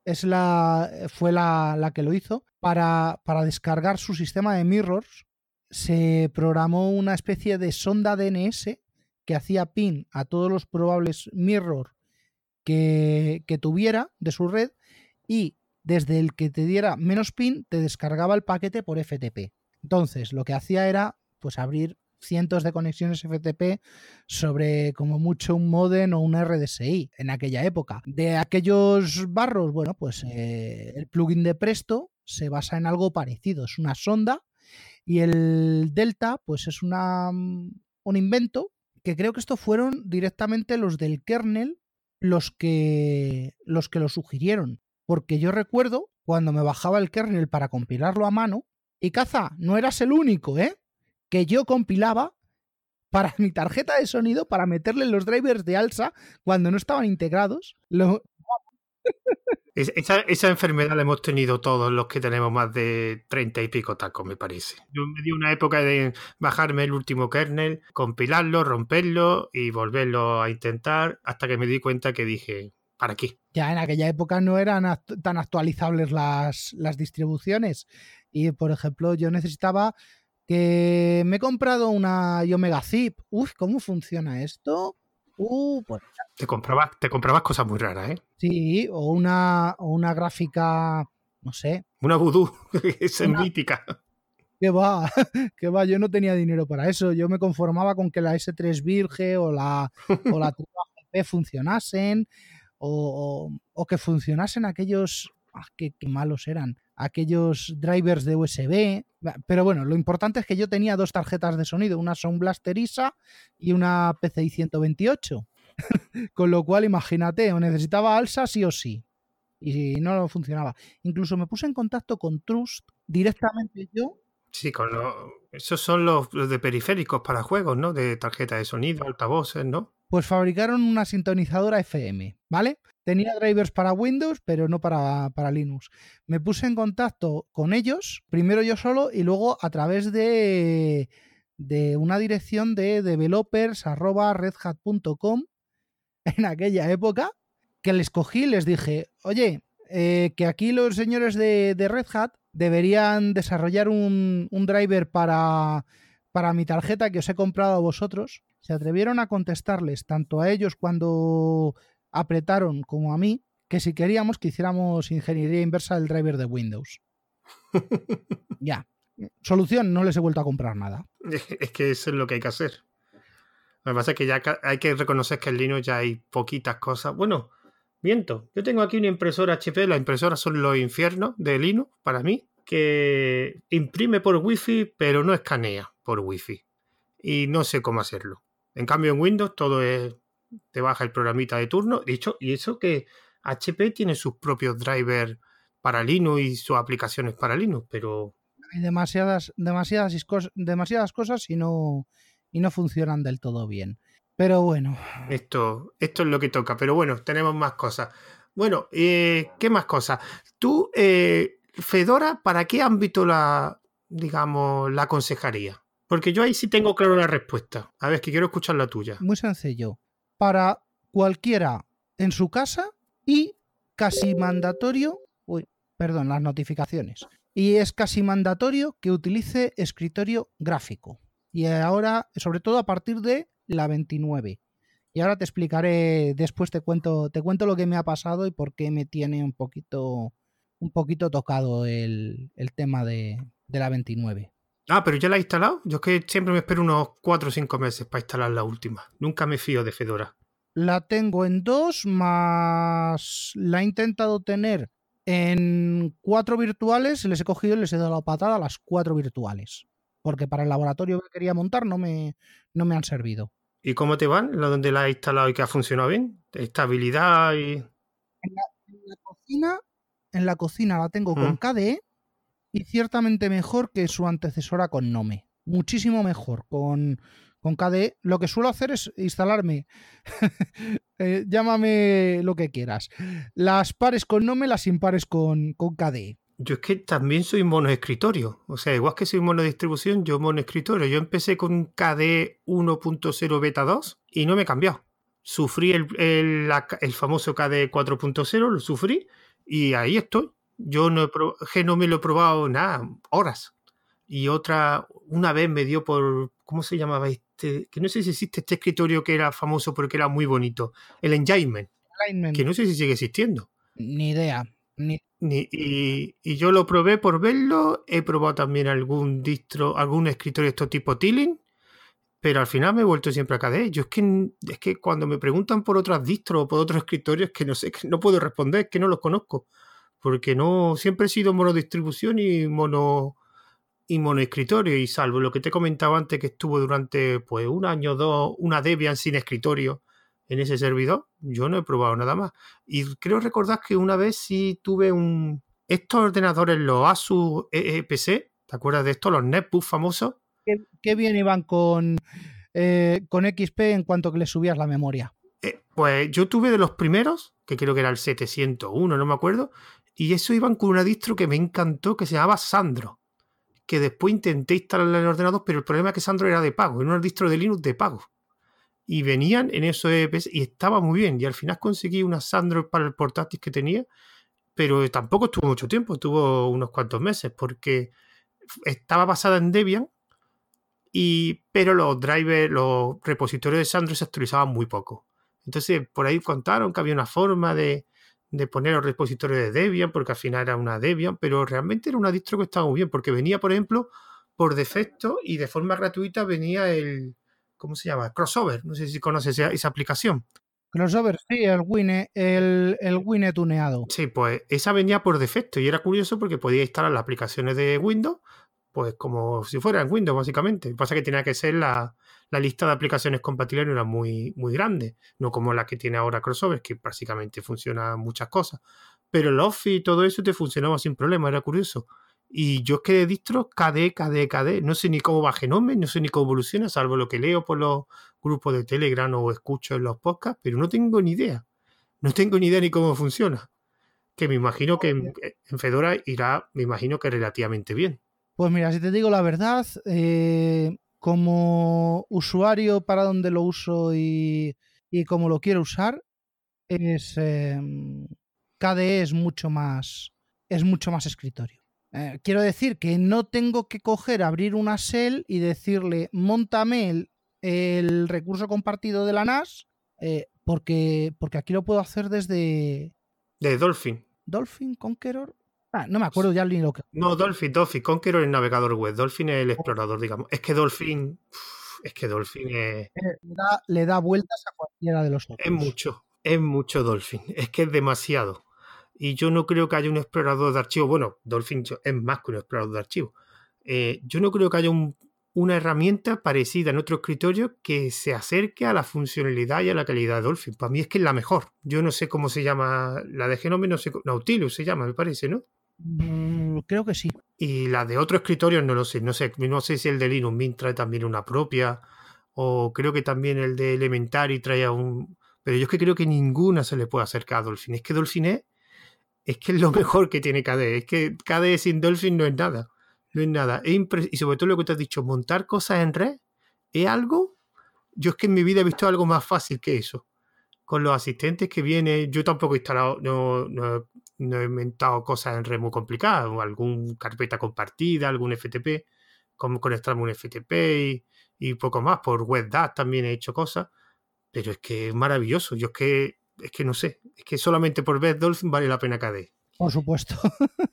es la, fue la, la que lo hizo. Para, para descargar su sistema de mirrors, se programó una especie de sonda DNS que hacía pin a todos los probables mirrors que, que tuviera de su red y desde el que te diera menos pin te descargaba el paquete por FTP. Entonces, lo que hacía era pues abrir cientos de conexiones FTP sobre como mucho un modem o un RDSI en aquella época. De aquellos barros, bueno, pues eh, el plugin de Presto se basa en algo parecido, es una sonda y el Delta pues es una, un invento que creo que esto fueron directamente los del kernel los que los que lo sugirieron, porque yo recuerdo cuando me bajaba el kernel para compilarlo a mano y caza, no eras el único, ¿eh? Que yo compilaba para mi tarjeta de sonido para meterle los drivers de alza cuando no estaban integrados. Lo- Esa, esa enfermedad la hemos tenido todos los que tenemos más de treinta y pico tacos, me parece. Yo me di una época de bajarme el último kernel, compilarlo, romperlo y volverlo a intentar hasta que me di cuenta que dije, ¿para qué? ya en aquella época no eran act- tan actualizables las, las distribuciones. Y por ejemplo, yo necesitaba que me he comprado una Omega Zip. Uf, ¿cómo funciona esto? Uh, pues Te comprabas, te comprabas cosas muy raras, ¿eh? sí, o una, o una gráfica, no sé, Una vudú, esa es Una- mítica. Que va, que va, yo no tenía dinero para eso. Yo me conformaba con que la S3 Virge o la, o la GP funcionasen o, o- o que funcionasen aquellos. ah, qué, qué malos eran. Aquellos drivers de USB. Pero bueno, lo importante es que yo tenía dos tarjetas de sonido: una Sound Blaster ISA y una PCI 128. con lo cual, imagínate, o necesitaba alza sí o sí. Y no funcionaba. Incluso me puse en contacto con Trust directamente yo Sí, con los, esos son los, los de periféricos para juegos, ¿no? De tarjeta de sonido, altavoces, ¿no? Pues fabricaron una sintonizadora FM, ¿vale? Tenía drivers para Windows, pero no para, para Linux. Me puse en contacto con ellos, primero yo solo y luego a través de, de una dirección de developers.redhat.com en aquella época, que les cogí y les dije, oye, eh, que aquí los señores de, de Red Hat deberían desarrollar un, un driver para, para mi tarjeta que os he comprado a vosotros. Se atrevieron a contestarles tanto a ellos cuando apretaron como a mí que si queríamos que hiciéramos ingeniería inversa del driver de Windows. ya. Solución, no les he vuelto a comprar nada. Es que eso es lo que hay que hacer. Lo que pasa es que ya hay que reconocer que en Linux ya hay poquitas cosas. Bueno, miento. Yo tengo aquí una impresora HP. Las impresoras son los infiernos de Linux para mí. Que imprime por Wi-Fi, pero no escanea por Wi-Fi. Y no sé cómo hacerlo. En cambio, en Windows todo es. Te baja el programita de turno. Dicho, y eso que HP tiene sus propios drivers para Linux y sus aplicaciones para Linux, pero. Hay demasiadas, demasiadas, demasiadas cosas y no, y no funcionan del todo bien. Pero bueno. Esto, esto es lo que toca, pero bueno, tenemos más cosas. Bueno, eh, ¿qué más cosas? Tú, eh, Fedora, ¿para qué ámbito la, digamos, la aconsejaría? Porque yo ahí sí tengo claro la respuesta. A ver, que quiero escuchar la tuya. Muy sencillo. Para cualquiera en su casa y casi mandatorio perdón, las notificaciones. Y es casi mandatorio que utilice escritorio gráfico. Y ahora, sobre todo a partir de la 29. Y ahora te explicaré, después te cuento, te cuento lo que me ha pasado y por qué me tiene un poquito, un poquito tocado el, tema de, de, la 29. Ah, pero ya la he instalado. Yo es que siempre me espero unos 4 o 5 meses para instalar la última. Nunca me fío de Fedora. La tengo en dos, más la he intentado tener en cuatro virtuales les he cogido y les he dado la patada a las cuatro virtuales. Porque para el laboratorio que quería montar no me, no me han servido. ¿Y cómo te van? ¿La donde la he instalado y que ha funcionado bien? ¿Estabilidad y...? En la, cocina, en la cocina la tengo con mm. KDE y ciertamente mejor que su antecesora con Nome. Muchísimo mejor. Con, con KDE, lo que suelo hacer es instalarme, eh, llámame lo que quieras, las pares con Nome, las impares con, con KDE. Yo es que también soy mono escritorio. O sea, igual que soy mono distribución, yo mono escritorio. Yo empecé con KDE 1.0 beta 2 y no me he cambiado. Sufrí el, el, el famoso KDE 4.0, lo sufrí y ahí estoy. Yo no, he, no me lo he probado nada, horas. Y otra, una vez me dio por, ¿cómo se llamaba este? Que no sé si existe este escritorio que era famoso porque era muy bonito. El Enjoyment. Que no sé si sigue existiendo. Ni idea. Ni... y, yo lo probé por verlo. He probado también algún distro, algún escritorio de este tipo Tilling. Pero al final me he vuelto siempre a KDE. Yo es que, es que cuando me preguntan por otras distros o por otros escritorios, que no sé, que no puedo responder, es que no los conozco. Porque no, siempre he sido monodistribución y mono y monoescritorio y salvo lo que te comentaba antes que estuvo durante pues un año o dos una Debian sin escritorio en ese servidor, yo no he probado nada más. Y creo recordar que una vez sí tuve un... Estos ordenadores, los Asus EPC, ¿te acuerdas de esto? Los netbooks famosos. Qué, bien iban con, eh, con XP en cuanto que le subías la memoria. Eh, pues yo tuve de los primeros, que creo que era el 701, no me acuerdo, y eso iban con una distro que me encantó, que se llamaba Sandro que después intenté instalar en el ordenador, pero el problema es que Sandro era de pago, era un distro de Linux de pago. Y venían en esos EPS y estaba muy bien. Y al final conseguí una Sandro para el portátil que tenía, pero tampoco estuvo mucho tiempo, estuvo unos cuantos meses, porque estaba basada en Debian, y, pero los drivers, los repositorios de Sandro se actualizaban muy poco. Entonces, por ahí contaron que había una forma de, de poner los repositorios de Debian, porque al final era una Debian, pero realmente era una distro que estaba muy bien, porque venía, por ejemplo, por defecto y de forma gratuita venía el, ¿cómo se llama? Crossover, no sé si conoces esa, aplicación. Crossover, sí, el Wine, el, el Wine tuneado. Sí, pues esa venía por defecto y era curioso porque podía instalar las aplicaciones de Windows, pues como si fuera en Windows, básicamente. Lo que pasa es que tenía que ser la, la lista de aplicaciones compatibles no era muy, muy grande, no como la que tiene ahora Crossover, que básicamente funciona muchas cosas. Pero el Office y todo eso te funcionaba sin problema, era curioso. Y yo es que de distro KD, KD, KD, no sé ni cómo va Genome, no sé ni cómo evoluciona, salvo lo que leo por los grupos de Telegram o escucho en los podcasts, pero no tengo ni idea. No tengo ni idea ni cómo funciona. Que me imagino que en, Fedora irá, me imagino que relativamente bien. Pues mira, si te digo la verdad, eh, como usuario para donde lo uso y, y cómo lo quiero usar, es em, KDE es mucho más es mucho más escritorio. Eh, quiero decir que no tengo que coger, abrir una shell y decirle montame el, recurso compartido de la NAS eh, porque, porque aquí lo puedo hacer desde... De Dolphin. Dolphin, Conqueror. Ah, no me acuerdo ya ni lo que. No, Dolphin, Dolphin. Conqueror es el navegador web. Dolphin es el explorador, digamos. Es que Dolphin es que Dolphin es... Eh, le, da, vueltas a cualquiera de los otros. Es mucho, es mucho Dolphin. Es que es demasiado. Y yo no creo que haya un explorador de archivos. Bueno, Dolphin es más que un explorador de archivos. Eh, yo no creo que haya una herramienta parecida en otro escritorio que se acerque a la funcionalidad y a la calidad de Dolphin. Para mí es que es la mejor. Yo no sé cómo se llama la de Genome, no sé, Nautilus se llama, me parece, ¿no? Mm, creo que sí. Y la de otro escritorio no lo sé. No sé, no sé si el de Linux Mint trae también una propia. O creo que también el de Elementary trae un. Pero yo es que creo que ninguna se le puede acercar a Dolphin. Es que Dolphin es, es que es lo mejor que tiene KDE. Es que KDE sin Dolphin no es nada. No es nada. y sobre todo lo que te has dicho, montar cosas en red es algo. Yo es que en mi vida he visto algo más fácil que eso con los asistentes que viene, yo tampoco he instalado, no, no, he inventado cosas en red muy complicadas, o algún carpeta compartida, algún FTP, como conectarme un FTP y, poco más. Por WebDAV también he hecho cosas, pero es que es maravilloso. Yo es que, es que no sé, es que solamente por ver Dolphin vale la pena KDE. Por supuesto.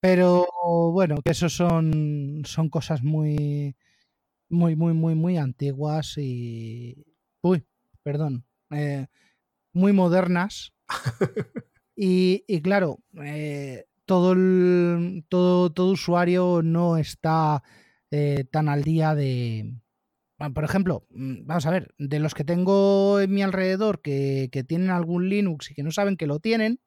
pero bueno, que eso son, son cosas muy, muy, muy, muy, muy antiguas y... Uy, perdón, eh, muy modernas. y, claro, eh, todo, el, todo, todo usuario no está eh, tan al día de... Por ejemplo, mm, vamos a ver, de los que tengo en mi alrededor que, tienen algún Linux y que no saben que lo tienen,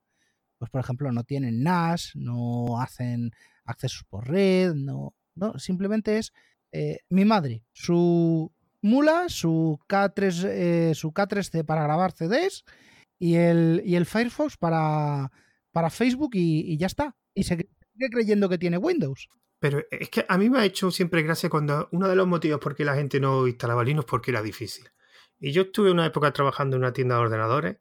pues por ejemplo no tienen NAS, no hacen accesos por red, no, no simplemente es mi madre, su, Mula, su, K3, eh, su K3C para grabar CDs y el, y el Firefox para, para Facebook y, ya está. Y se sigue creyendo que tiene Windows. Pero es que a mí me ha hecho siempre gracia cuando uno de los motivos por qué la gente no instalaba Linux porque era difícil. Y yo estuve una época trabajando en una tienda de ordenadores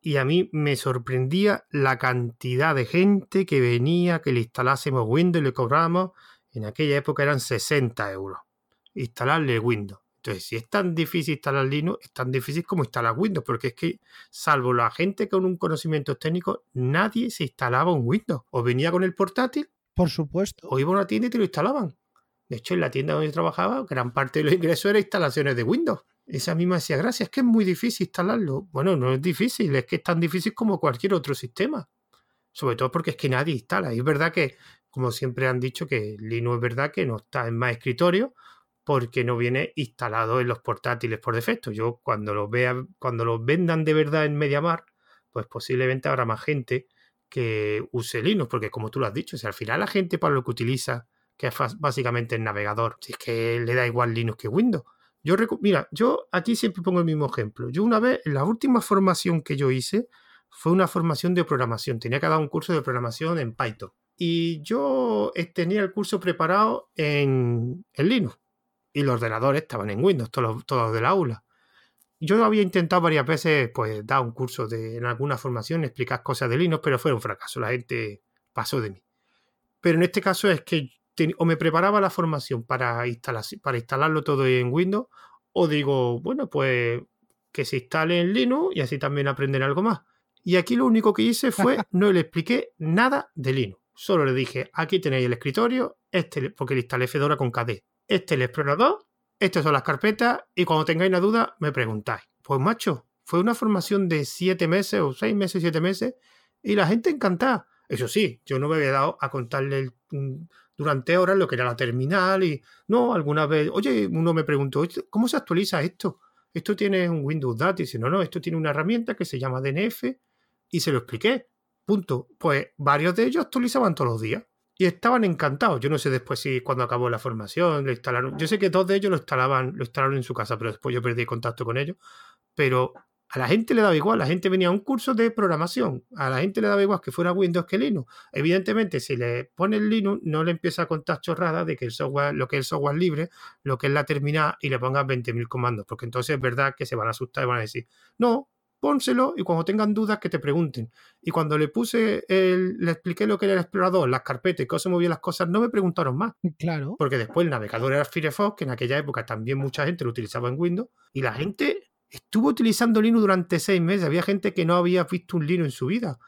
y a mí me sorprendía la cantidad de gente que venía, que le instalásemos Windows y le cobrábamos, en aquella época eran 60 euros, instalarle Windows. Entonces, si es tan difícil instalar Linux, es tan difícil como instalar Windows, porque es que, salvo la gente con un conocimiento técnico, nadie se instalaba un Windows. O venía con el portátil. Por supuesto. O iba a una tienda y te lo instalaban. De hecho, en la tienda donde yo trabajaba, gran parte de los ingresos eran instalaciones de Windows. Esa misma decía, gracias, es que es muy difícil instalarlo. Bueno, no es difícil, es que es tan difícil como cualquier otro sistema. Sobre todo porque es que nadie instala. Y es verdad que, como siempre han dicho, que Linux es verdad que no está en más escritorio, porque no viene instalado en los portátiles por defecto. Yo cuando lo vea, cuando lo vendan de verdad en MediaMar, pues posiblemente habrá más gente que use Linux, porque como tú lo has dicho, si al final la gente para lo que utiliza, que es básicamente el navegador, si es que le da igual Linux que Windows. Yo mira, yo aquí siempre pongo el mismo ejemplo. Yo una vez, la última formación que yo hice fue una formación de programación. Tenía que dar un curso de programación en Python. Y yo eh, tenía el curso preparado en, en Linux y los ordenadores estaban en Windows, todos, todos del aula. Yo había intentado varias veces pues dar un curso de, en alguna formación, explicar cosas de Linux, pero fue un fracaso, la gente pasó de mí. Pero en este caso es que o me preparaba la formación para, instalar, para instalarlo todo en Windows, o digo, bueno, pues que se instale en Linux y así también aprender algo más. Y aquí lo único que hice fue, no le expliqué nada de Linux. Solo le dije, aquí tenéis el escritorio, este, porque le instalé Fedora con KD este es el explorador, estas son las carpetas y cuando tengáis una duda me preguntáis. Pues macho, fue una formación de siete meses o seis meses, siete meses y la gente encantada. Eso sí, yo no me había dado a contarle durante horas lo que era la terminal y no, alguna vez, oye, uno me preguntó, ¿cómo se actualiza esto? Esto tiene un Windows Data y dice, no, no, esto tiene una herramienta que se llama DNF y se lo expliqué. Punto. Pues varios de ellos actualizaban todos los días. Y estaban encantados. Yo no sé después si cuando acabó la formación lo instalaron. Yo sé que dos de ellos lo instalaban, lo instalaron en su casa, pero después yo perdí contacto con ellos. Pero a la gente le daba igual, la gente venía a un curso de programación, a la gente le daba igual que fuera Windows que Linux. Evidentemente, si le pone el Linux, no le empieza a contar chorradas de que el software, lo que es el software libre, lo que es la terminal, y le pongas 20.000 comandos, porque entonces es verdad que se van a asustar y van a decir, no, pónselo y cuando tengan dudas que te pregunten. Y cuando le puse, el, le expliqué lo que era el explorador, las carpetas y cómo se movían las cosas, no me preguntaron más. Claro. Porque después el navegador era Firefox, que en aquella época también mucha gente lo utilizaba en Windows, y la gente estuvo utilizando Linux durante seis meses. Había gente que no había visto un Linux en su vida.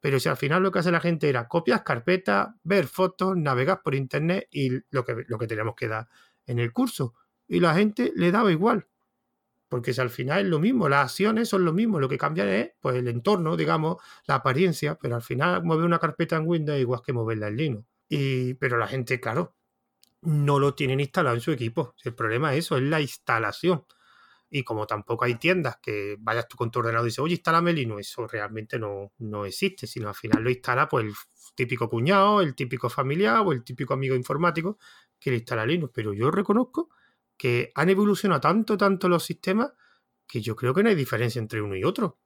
Pero si al final lo que hace la gente era copias, carpetas, ver fotos, navegar por internet y lo que, lo que teníamos que dar en el curso. y la gente le daba igual. Porque si al final es lo mismo, las acciones son lo mismo, lo que cambia es pues, el entorno, digamos, la apariencia, pero al final mover una carpeta en Windows es igual que moverla en Linux. Y, pero la gente, claro, no lo tienen instalado en su equipo. El problema es eso, es la instalación. Y como tampoco hay tiendas que vayas tú con tu ordenador y dices, oye, instálame Linux, eso realmente no, no existe, sino al final lo instala pues el típico cuñado, el típico familiar o el típico amigo informático que le instala Linux. Pero yo reconozco que han evolucionado tanto, tanto los sistemas que yo creo que no hay diferencia entre uno y otro,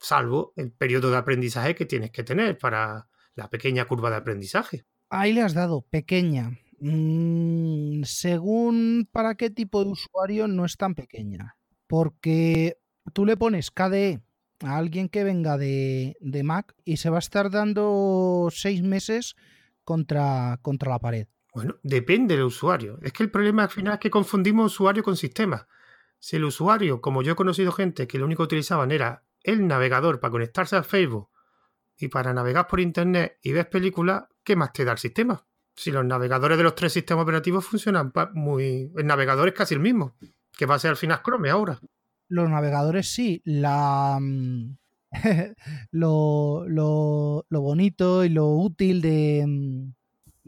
salvo el periodo de aprendizaje que tienes que tener para la pequeña curva de aprendizaje. Ahí le has dado, pequeña. Mm, según para qué tipo de usuario no es tan pequeña, porque tú le pones KDE a alguien que venga de, de Mac y se va a estar dando seis meses contra, contra la pared. Bueno, depende del usuario. Es que el problema al final es que confundimos usuario con sistema. Si el usuario, como yo he conocido gente que lo único que utilizaban era el navegador para conectarse a Facebook y para navegar por internet y ver películas, ¿qué más te da el sistema? Si los navegadores de los tres sistemas operativos funcionan muy. El navegador es casi el mismo, que va a ser al final Chrome ahora. Los navegadores sí, la. Mm, lo, lo, lo bonito y lo útil de, mm,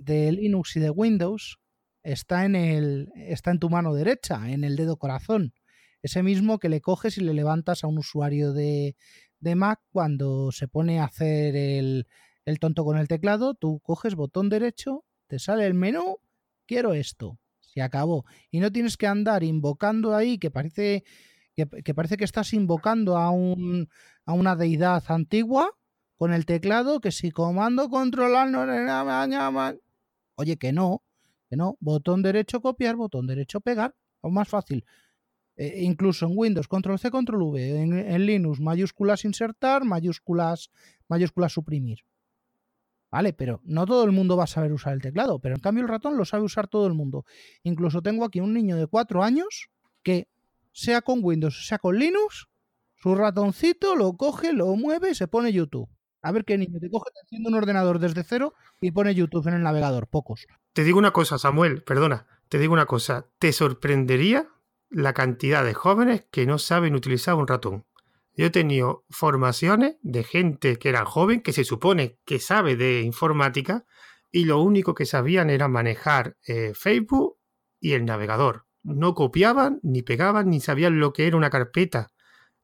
de Linux y de Windows está en, el, está en tu mano derecha, en el dedo corazón. Ese mismo que le coges y le levantas a un usuario de, de Mac cuando se pone a hacer el, el tonto con el teclado, tú coges botón derecho, te sale el menú, quiero esto, se acabó. Y no tienes que andar invocando ahí, que parece que, parece que estás invocando a, un, a una deidad antigua con el teclado, que si comando controlar no Oye, que no, que no. Botón derecho copiar, botón derecho pegar. O más fácil. Eh, incluso en Windows, control C, control V. En, Linux, mayúsculas insertar, mayúsculas, mayúsculas suprimir. ¿Vale? Pero no todo el mundo va a saber usar el teclado, pero en cambio el ratón lo sabe usar todo el mundo. Incluso tengo aquí un niño de cuatro años que, sea con Windows, sea con Linux, su ratoncito lo coge, lo mueve y se pone YouTube. A ver qué niño te coge, te enciende un ordenador desde cero y pone YouTube en el navegador. Pocos. Te digo una cosa, Samuel, perdona. Te digo una cosa. Te sorprendería la cantidad de jóvenes que no saben utilizar un ratón. Yo he tenido formaciones de gente que era joven, que se supone que sabe de informática, y lo único que sabían era manejar eh, Facebook y el navegador. No copiaban, ni pegaban, ni sabían lo que era una carpeta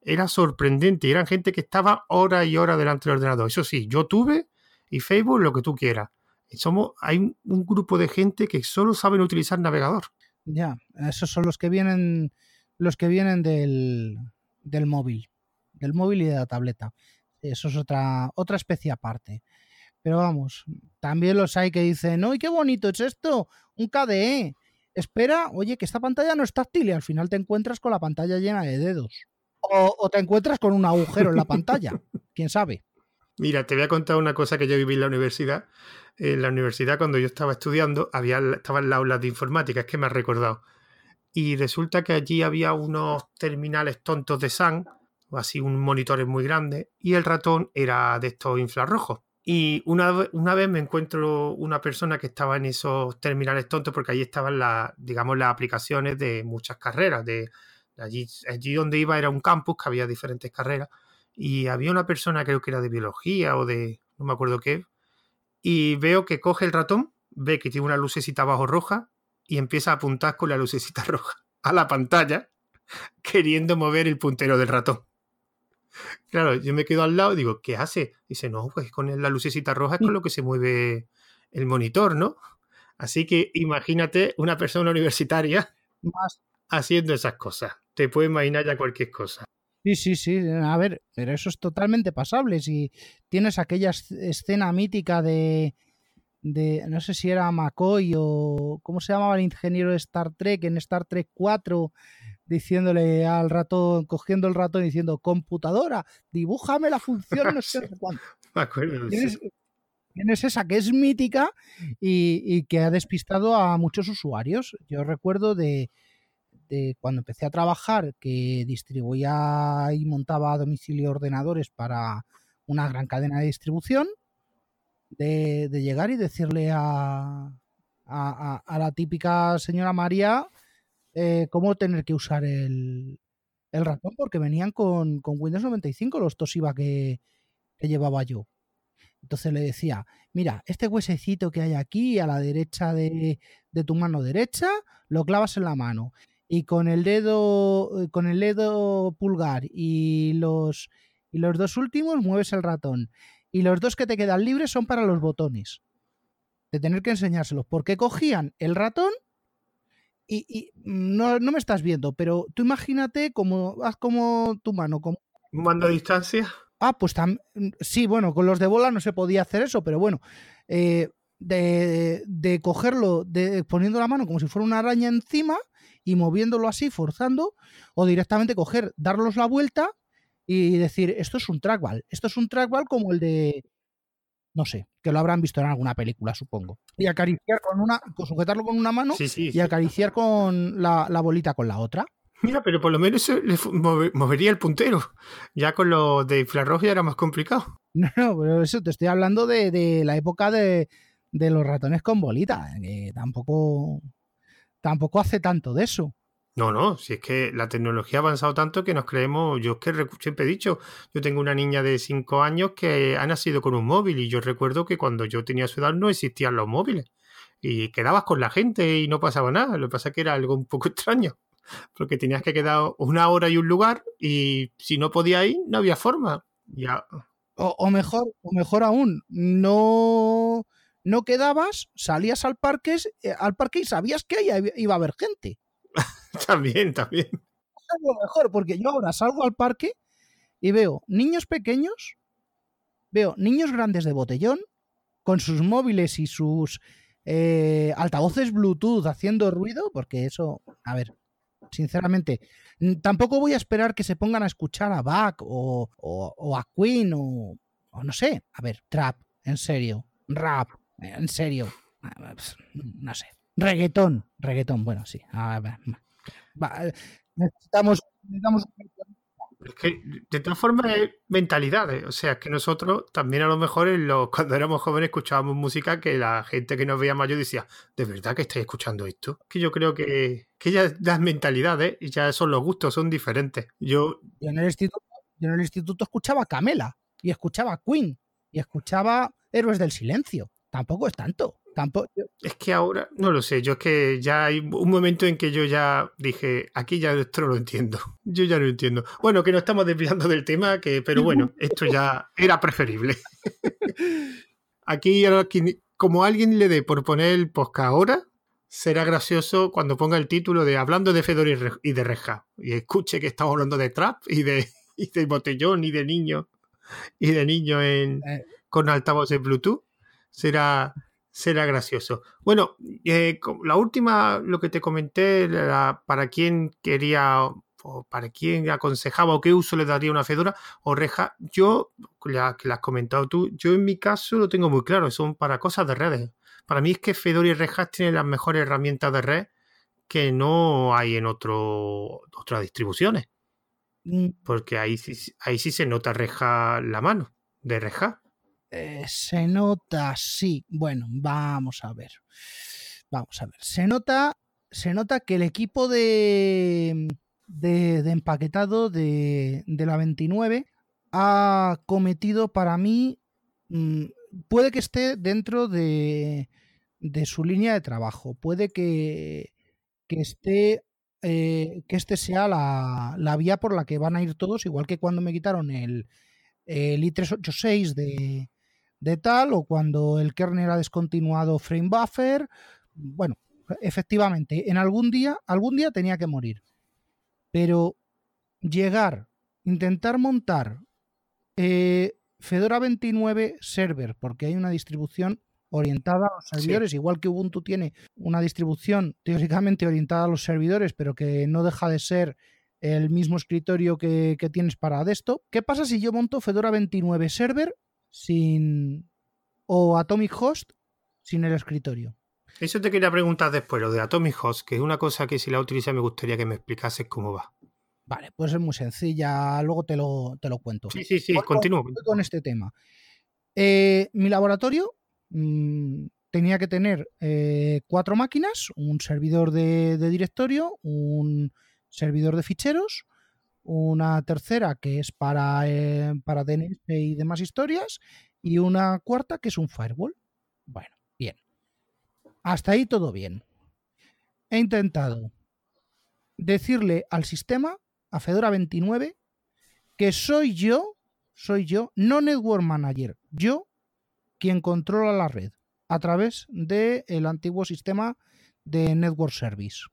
era sorprendente. Eran gente que estaba horas y horas delante del ordenador. Eso sí, yo tuve y Facebook lo que tú quieras. Somos, hay un, grupo de gente que solo saben utilizar navegador. Ya, esos son los que vienen, los que vienen del, del móvil, del móvil y de la tableta. Eso es otra, otra especie aparte. Pero vamos, también los hay que dicen, ¡ay, qué bonito es esto! Un KDE. Espera, oye, que esta pantalla no es táctil y al final te encuentras con la pantalla llena de dedos o, te encuentras con un agujero en la pantalla. ¿Quién sabe? Mira, te voy a contar una cosa que yo viví en la universidad. En la universidad, cuando yo estaba estudiando, había, estaban las aulas de informática, es que me ha recordado. Y resulta que allí había unos terminales tontos de SAN, o así un monitores muy grande, y el ratón era de estos infrarrojos. Y una, una vez me encuentro una persona que estaba en esos terminales tontos, porque allí estaban las, digamos, las aplicaciones de muchas carreras, de Allí, allí donde iba era un campus que había diferentes carreras y había una persona, creo que era de biología o de no me acuerdo qué, y veo que coge el ratón, ve que tiene una lucecita abajo roja y empieza a apuntar con la lucecita roja a la pantalla, queriendo mover el puntero del ratón. Claro, yo me quedo al lado y digo, ¿qué hace? Dice, no, pues con la lucecita roja es con lo que se mueve el monitor, ¿no? Así que imagínate una persona universitaria Más. haciendo esas cosas te puedes imaginar ya cualquier cosa. Sí, sí, sí. A ver, pero eso es totalmente pasable. Si tienes aquella escena mítica de, de no sé si era McCoy o cómo se llamaba el ingeniero de Star Trek en Star Trek 4 diciéndole al ratón, cogiendo el ratón y diciendo computadora, dibújame la función no sé cuánto. Me acuerdo. ¿Tienes, tienes, esa que es mítica y, y, que ha despistado a muchos usuarios. Yo recuerdo de, cuando empecé a trabajar, que distribuía y montaba a domicilio ordenadores para una gran cadena de distribución, de, llegar y decirle a, a, la típica señora María, eh, cómo tener que usar el, el ratón, porque venían con, Windows 95 los Toshiba que, que llevaba yo. Entonces le decía, mira, este huesecito que hay aquí a la derecha de, de, tu mano derecha, lo clavas en la mano. Y con el dedo, eh, con el dedo pulgar y los, y los dos últimos mueves el ratón. Y los dos que te quedan libres son para los botones. De tener que enseñárselos. Porque cogían el ratón y, no, no, me estás viendo, pero tú imagínate como haz como tu mano. Como... ¿Un mando a distancia? Ah, pues sí, bueno, con los de bola no se podía hacer eso, pero bueno, eh, de, de, cogerlo, de, poniendo la mano como si fuera una araña encima y moviéndolo así, forzando, o directamente coger, darlos la vuelta y decir, esto es un trackball, esto es un trackball como el de, no sé, que lo habrán visto en alguna película, supongo. Y acariciar con una, sujetarlo con una mano y acariciar con la, la, bolita con la otra. Mira, pero por lo menos le movería el puntero. Ya con lo de infrarrojo ya era más complicado. No, no, pero eso te estoy hablando de, de la época de, de, los ratones con bolita, que tampoco, tampoco hace tanto de eso. No, no, si es que la tecnología ha avanzado tanto que nos creemos, yo es que siempre he dicho, yo tengo una niña de 5 años que ha nacido con un móvil y yo recuerdo que cuando yo tenía su edad no existían los móviles y quedabas con la gente y no pasaba nada, lo que pasa es que era algo un poco extraño, porque tenías que quedar una hora y un lugar y si no podía ir no había forma. Ya. O, o mejor, o mejor aún, no, no quedabas, salías al parque, eh, al parque y sabías que ahí iba a haber gente. también, también. Es lo mejor, porque yo ahora salgo al parque y veo niños pequeños, veo niños grandes de botellón, con sus móviles y sus eh, altavoces Bluetooth haciendo ruido, porque eso, a ver, sinceramente, tampoco voy a esperar que se pongan a escuchar a Bach o, o, a Queen o, o, no sé, a ver, trap, en serio, rap, en serio, pues, no sé, reggaetón, reggaetón, bueno, sí, a ver, eh, necesitamos, necesitamos es que de todas formas es mentalidades. O sea, que nosotros también a lo mejor en cuando éramos jóvenes escuchábamos música que la gente que nos veía mayor decía, ¿de verdad que estáis escuchando esto? Que yo creo que, que ya las mentalidades y ya son los gustos, son diferentes. Yo, yo, en el instituto, yo en el instituto escuchaba Camela y escuchaba Queen y escuchaba Héroes del Silencio. Tampoco es tanto. Es que ahora, no lo sé, yo es que ya hay un momento en que yo ya dije, aquí ya esto no lo entiendo. Yo ya lo entiendo. Bueno, que no estamos desviando del tema, que, pero bueno, esto ya era preferible. aquí, como alguien le dé por poner el podcast ahora, será gracioso cuando ponga el título de Hablando de Fedor y de Reja. Y escuche que estamos hablando de trap y de, y de botellón y de niño. Y de niño en, eh. con altavoces Bluetooth. Será será gracioso. Bueno, eh, la última, lo que te comenté, para quién quería o para quién aconsejaba o qué uso le daría una Fedora o Reja, yo, ya que la has comentado tú, yo en mi caso lo tengo muy claro, son para cosas de redes. Para mí es que Fedora y Reja tienen las mejores herramientas de red que no hay en otro, otras distribuciones. Mm. Porque ahí, ahí sí se nota Reja la mano de Reja. Eh, se nota, sí. Bueno, vamos a ver. Vamos a ver. Se nota, se nota que el equipo de, de, empaquetado de, de, la 29 ha cometido para mí. Mm, puede que esté dentro de, de su línea de trabajo. Puede que, que esté eh, que este sea la, la, vía por la que van a ir todos, igual que cuando me quitaron el, el i386 de, de tal, o cuando el kernel ha descontinuado frame buffer. Bueno, efectivamente, en algún día, algún día tenía que morir. Pero llegar, intentar montar eh, Fedora 29 server, porque hay una distribución orientada a los servidores, igual que Ubuntu tiene una distribución teóricamente orientada a los servidores, pero que no deja de ser el mismo escritorio que, que tienes para esto. ¿Qué pasa si yo monto Fedora 29 server sin. o Atomic Host sin el escritorio. Eso te quería preguntar después, lo de Atomic Host, que es una cosa que si la utilizas me gustaría que me explicases cómo va. Vale, pues es muy sencilla, luego te lo, te lo cuento. Sí, sí, sí, continúo. Con este tema. Eh, mi laboratorio, mm, tenía que tener eh, cuatro máquinas, un servidor de, directorio, un servidor de ficheros, una tercera que es para, eh, para DNS y demás historias, y una cuarta que es un firewall. Bueno, bien. Hasta ahí todo bien. He intentado decirle al sistema, a Fedora 29, que soy yo, soy yo, no Network Manager, yo quien controla la red a través del antiguo sistema de Network Service.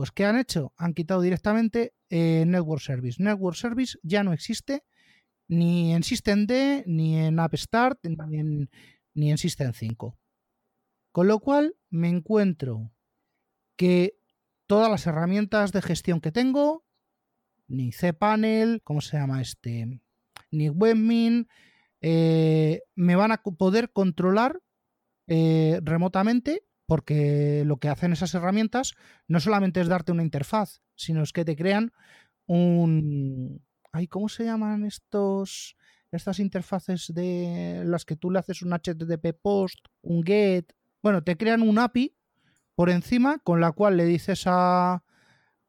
Pues ¿qué han hecho? Han quitado directamente eh, Network Service. Network Service ya no existe ni en System D, ni en App Start, ni en, ni en System 5. Con lo cual me encuentro que todas las herramientas de gestión que tengo, ni cPanel, ¿cómo se llama este? Ni WebMin, eh, me van a poder controlar eh, remotamente porque lo que hacen esas herramientas no solamente es darte una interfaz, sino es que te crean un... Ay, ¿Cómo se llaman estos, estas interfaces de las que tú le haces un HTTP post, un GET? Bueno, te crean un API por encima con la cual le dices a,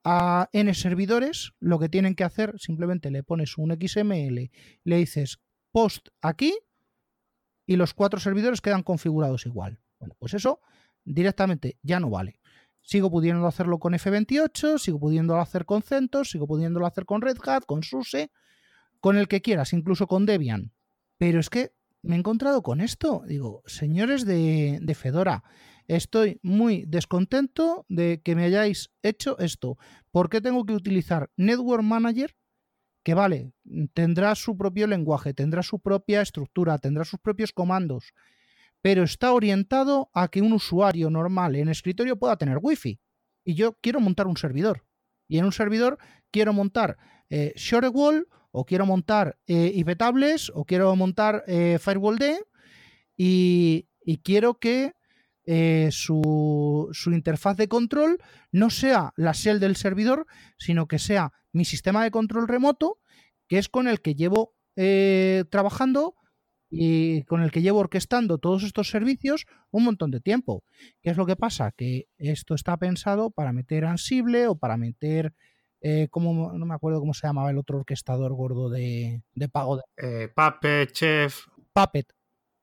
a N servidores lo que tienen que hacer, simplemente le pones un XML, le dices post aquí y los cuatro servidores quedan configurados igual. Bueno, pues eso directamente ya no vale. Sigo pudiendo hacerlo con F28, sigo pudiendo hacer con CentOS, sigo pudiendo hacer con Red Hat, con SUSE, con el que quieras, incluso con Debian. Pero es que me he encontrado con esto. Digo, señores de, de Fedora, estoy muy descontento de que me hayáis hecho esto. ¿Por qué tengo que utilizar Network Manager que vale, tendrá su propio lenguaje, tendrá su propia estructura, tendrá sus propios comandos, pero está orientado a que un usuario normal en escritorio pueda tener wifi. Y yo quiero montar un servidor. Y en un servidor quiero montar eh, Shorewall, o quiero montar eh, IPtables, o quiero montar eh, Firewall D, y, quiero que eh, su, su, interfaz de control no sea la shell del servidor, sino que sea mi sistema de control remoto, que es con el que llevo eh, trabajando y con el que llevo orquestando todos estos servicios un montón de tiempo. ¿Qué es lo que pasa? Que esto está pensado para meter Ansible o para meter, eh, como, no me acuerdo cómo se llamaba el otro orquestador gordo de, de pago. De... Eh, Puppet, Chef. Puppet,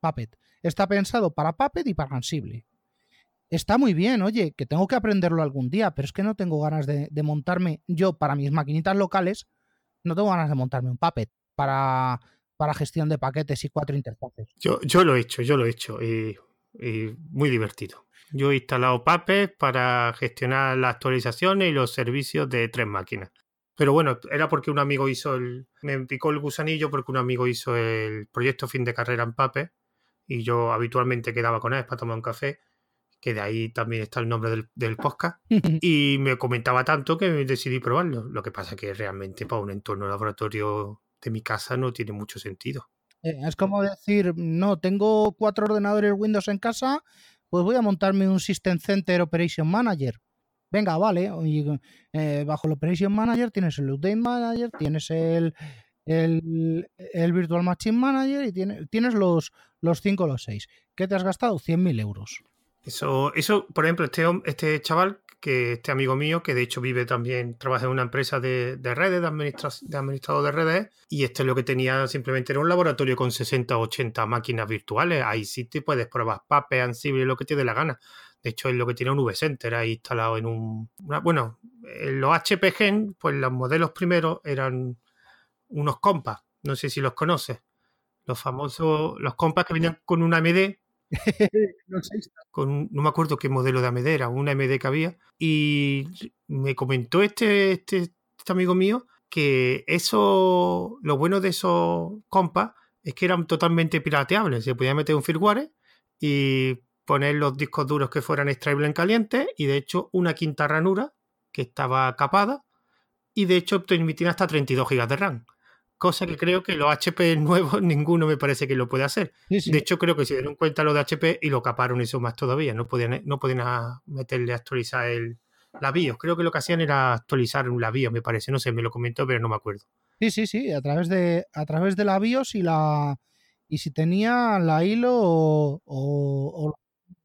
Puppet. Está pensado para Puppet y para Ansible. Está muy bien, oye, que tengo que aprenderlo algún día, pero es que no tengo ganas de, montarme yo para mis maquinitas locales, no tengo ganas de montarme un Puppet para, para gestión de paquetes y cuatro interfaces. Yo, yo lo he hecho, yo lo he hecho y, muy divertido. Yo he instalado Puppet para gestionar las actualizaciones y los servicios de tres máquinas. Pero bueno, era porque un amigo hizo el. Me picó el gusanillo porque un amigo hizo el proyecto fin de carrera en Puppet y yo habitualmente quedaba con él para tomar un café que de ahí también está el nombre del, podcast, y me comentaba tanto que decidí probarlo. Lo que pasa que realmente para un entorno laboratorio de mi casa no tiene mucho sentido. Eh, es como decir, no, tengo cuatro ordenadores Windows en casa, pues voy a montarme un System Center Operation Manager. Venga, vale, eh, bajo el Operation Manager tienes el Update Manager, tienes el, el, Virtual Machine Manager y tienes, tienes los, los 5 o los 6. ¿Qué te has gastado? 100.000 euros. Eso, eso, por ejemplo, este, este chaval, que este amigo mío, que de hecho vive también, trabaja en una empresa de, redes, de, administrador de redes, y esto es lo que tenía simplemente era un laboratorio con 60 o 80 máquinas virtuales. Ahí sí te puedes probar Pape, Ansible, lo que te dé la gana. De hecho, es lo que tiene un VCenter ahí instalado en un. bueno, en los HP Gen, pues los modelos primeros eran unos compas. No sé si los conoces. Los famosos, los compas que venían con una AMD con, no me acuerdo qué modelo de AMD era, una AMD que había, y me comentó este, este, este, amigo mío que eso, lo bueno de esos compas es que eran totalmente pirateables, se podía meter un firmware y poner los discos duros que fueran extraíbles en caliente y de hecho una quinta ranura que estaba capada y de hecho permitían hasta 32 GB de RAM cosa que creo que los HP nuevos ninguno me parece que lo puede hacer. De hecho, creo que se dieron cuenta lo de HP y lo caparon eso más todavía. No podían, no podían meterle a actualizar el, la BIOS. Creo que lo que hacían era actualizar la BIOS, me parece. No sé, me lo comentó, pero no me acuerdo. Sí, sí, sí, a través de, a través de la BIOS y la y si tenía la hilo o, o- o-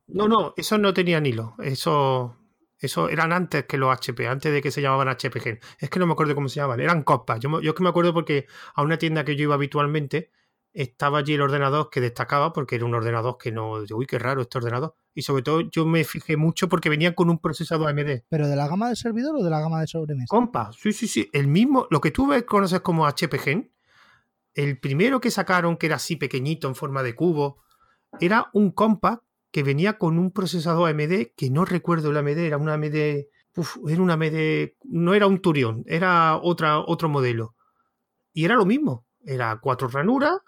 No, no, esos no tenían hilo. Eso, eso eran antes que los HP, antes de que se llamaban HP Gen. Es que no me acuerdo cómo se llamaban, eran copas. Yo, es que me acuerdo porque a una tienda que yo iba habitualmente estaba allí el ordenador que destacaba porque era un ordenador que no. Uy, qué raro este ordenador. Y sobre todo yo me fijé mucho porque venían con un procesador AMD. pero de la gama de servidor o de la gama de sobremesa. Compa, sí, sí, sí. El mismo, lo que tú ves, conoces como HP Gen, el primero que sacaron, que era así pequeñito, en forma de cubo, era un compa que venía con un procesador AMD, que no recuerdo el AMD, era un AMD, uf, era un AMD, no era un Turion, era otra, otro modelo. Y era lo mismo, era cuatro ranuras.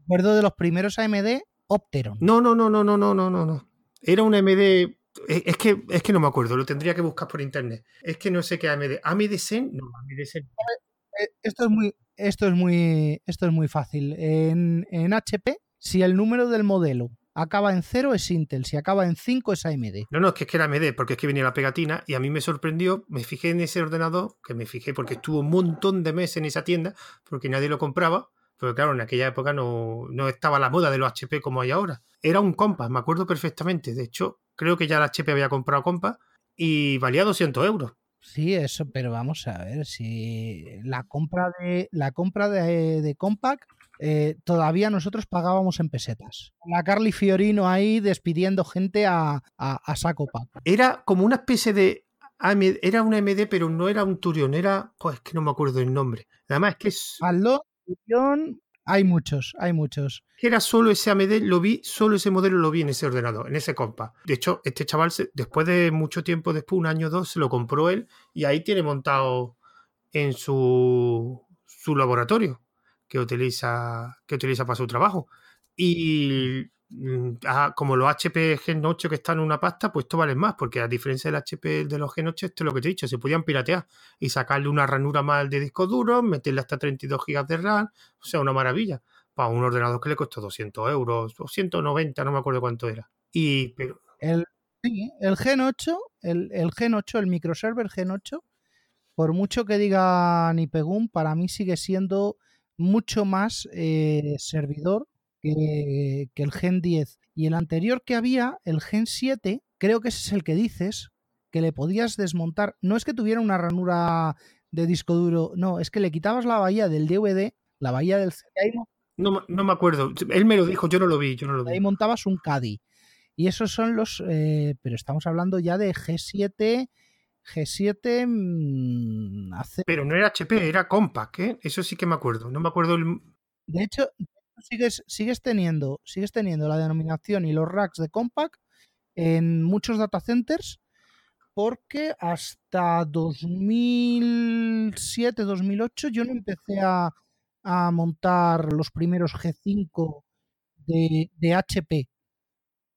Recuerdo de los primeros AMD Opteron. No, no, no, no, no, no, no, no. Era un AMD e, es que, es que no me acuerdo, lo tendría que buscar por internet. Es que no sé qué AMD. AMD Zen, no, AMD Zen. Eh, eh, esto es muy, esto es muy, esto es muy fácil. En, en HP, si el número del modelo acaba en 0 es Intel, si acaba en 5 es AMD. No, no, es que, es que era AMD, porque es que venía la pegatina y a mí me sorprendió, me fijé en ese ordenador, que me fijé porque estuvo un montón de meses en esa tienda, porque nadie lo compraba, pero claro, en aquella época no, no estaba la moda de los HP como hay ahora. Era un Compass, me acuerdo perfectamente, de hecho, creo que ya la HP había comprado Compass y valía 200 euros. Sí, eso, pero vamos a ver si la compra de la compra de, de Compaq eh, todavía nosotros pagábamos en pesetas. La Carly Fiorino ahí despidiendo gente a, a, a saco. Era como una especie de AMD, era un AMD, pero no era un Turion, era, pues es que no me acuerdo el nombre. Además es que es, Aldo, Turion, hay muchos, hay muchos. era solo ese AMD, lo vi, solo ese modelo lo vi en ese ordenador, en ese compa. De hecho, este chaval, después de mucho tiempo, después, un año o dos, se lo compró él y ahí tiene montado en su, su laboratorio que utiliza, que utiliza para su trabajo. Y mm, ah, como los HP Gen 8 que están en una pasta, pues esto vale más, porque a diferencia del HP de los Gen 8, esto es lo que te he dicho, se podían piratear y sacarle una ranura más de disco duro, meterle hasta 32 GB de RAM, o sea, una maravilla para un ordenador que le costó 200 euros o 190, no me acuerdo cuánto era. Y, pero, El, el Gen 8, el, el Gen 8, el microserver Gen 8, por mucho que diga Nipegum, para mí sigue siendo mucho más eh, servidor que, que el Gen 10. Y el anterior que había, el Gen 7, creo que ese es el que dices, que le podías desmontar. No es que tuviera una ranura de disco duro, no, es que le quitabas la bahía del DVD, la bahía del CD, ahí, no, me- no me acuerdo. Él me lo dijo, yo no lo vi, yo no lo ahí vi. montabas un CADI. Y esos son los, eh, pero estamos hablando ya de G7, G7 mm, hace Pero no era HP, era Compaq, ¿eh? Eso sí que me acuerdo. No me acuerdo el... De hecho, sigues, sigues, teniendo, sigues teniendo la denominación y los racks de Compaq en muchos data centers porque hasta 2007, 2008 yo no empecé a, a montar los primeros G5 de, de HP.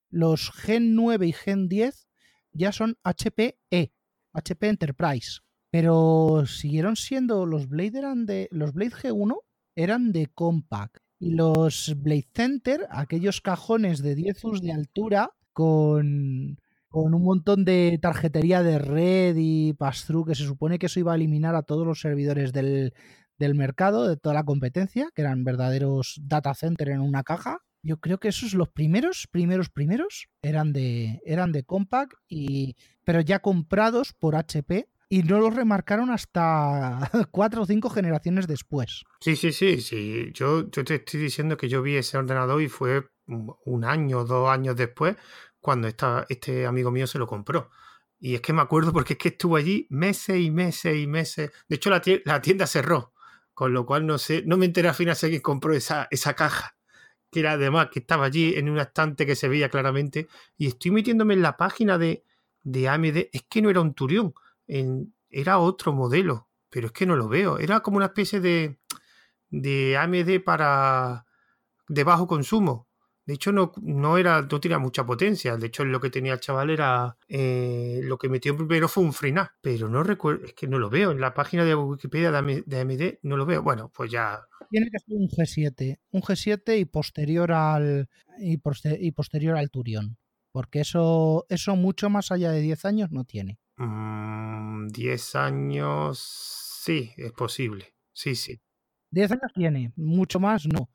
Los Gen 9 y Gen 10 ya son HPE, HP Enterprise. Pero siguieron siendo los Blade eran de los Blade G1 eran de Compaq y los Blade Center, aquellos cajones de 10 us de altura con con un montón de tarjetería de red y pass-through que se supone que eso iba a eliminar a todos los servidores del, del mercado, de toda la competencia, que eran verdaderos data center en una caja. Yo creo que esos los primeros, primeros, primeros eran de, eran de Compaq, y, pero ya comprados por HP y no los remarcaron hasta cuatro o cinco generaciones después. Sí, sí, sí, sí. Yo, te estoy diciendo que yo vi ese ordenador y fue un año, dos años después, cuando esta- este amigo mío se lo compró. Y es que me acuerdo porque es que estuvo allí meses y meses y meses. De hecho, la, tie- la tienda cerró, con lo cual no sé, no me enteré al final si alguien compró esa, esa caja, que era además que estaba allí en un estante que se veía claramente. Y estoy metiéndome en la página de, de AMD. Es que no era un Turión, era otro modelo, pero es que no lo veo. Era como una especie de, de AMD para de bajo consumo. De hecho, no, no era, no tenía mucha potencia. De hecho, lo que tenía el chaval era. eh, lo que metió primero fue un FreeNAS. Pero no recuerdo, es que no lo veo. En la página de Wikipedia de AM- de AMD no lo veo. Bueno, pues ya. Tiene que ser un G7, un G7 y posterior al y, poste- y posterior al Turion, porque eso eso mucho más allá de 10 años no tiene. mm, 10 años. Sí, es posible. Sí, sí. 10 años tiene, mucho más no.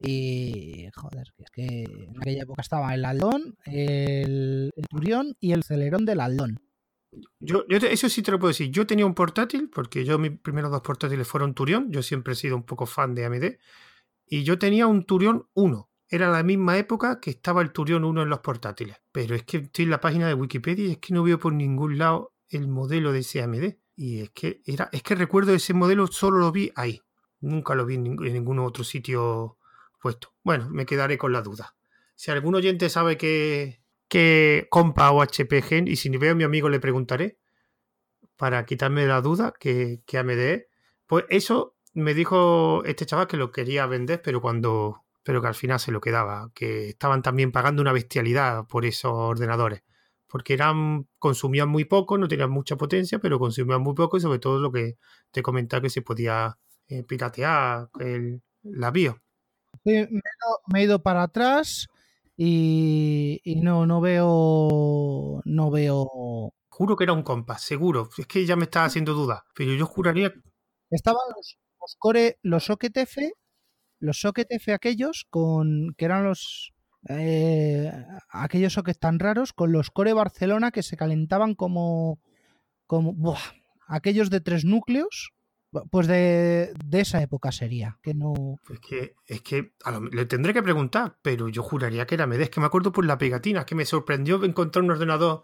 Y joder, es que en aquella época estaba el Aldón, el, Turión y el Celerón del Aldón. Yo, yo eso sí te lo puedo decir. Yo tenía un portátil, porque yo mis primeros dos portátiles fueron Turión. Yo siempre he sido un poco fan de AMD. Y yo tenía un Turión 1. Era la misma época que estaba el Turión 1 en los portátiles. Pero es que estoy en la página de Wikipedia y es que no veo por ningún lado el modelo de ese AMD. Y es que era, es que recuerdo ese modelo, solo lo vi ahí. Nunca lo vi en, ningún otro sitio puesto. Bueno, me quedaré con la duda. Si algún oyente sabe que, que compa o HP Gen, y si veo a mi amigo le preguntaré, para quitarme la duda que, que AMD Pues eso me dijo este chaval que lo quería vender, pero cuando pero que al final se lo quedaba, que estaban también pagando una bestialidad por esos ordenadores, porque eran consumían muy poco, no tenían mucha potencia, pero consumían muy poco y sobre todo lo que te comentaba que se podía eh, piratear el, la BIOS. Me, he ido, para atrás y, no, no veo. No veo. Juro que era un compás, seguro. Es que ya me estaba haciendo duda. Pero yo juraría. Estaban los, los core, los Socket F, los Socket F aquellos con. que eran los. Eh, aquellos sockets tan raros con los Core Barcelona que se calentaban como. como. Buah, aquellos de tres núcleos pues de, esa época sería, que no... Es que, es que le tendré que preguntar, pero yo juraría que era Es que me acuerdo por la pegatina, que me sorprendió encontrar un ordenador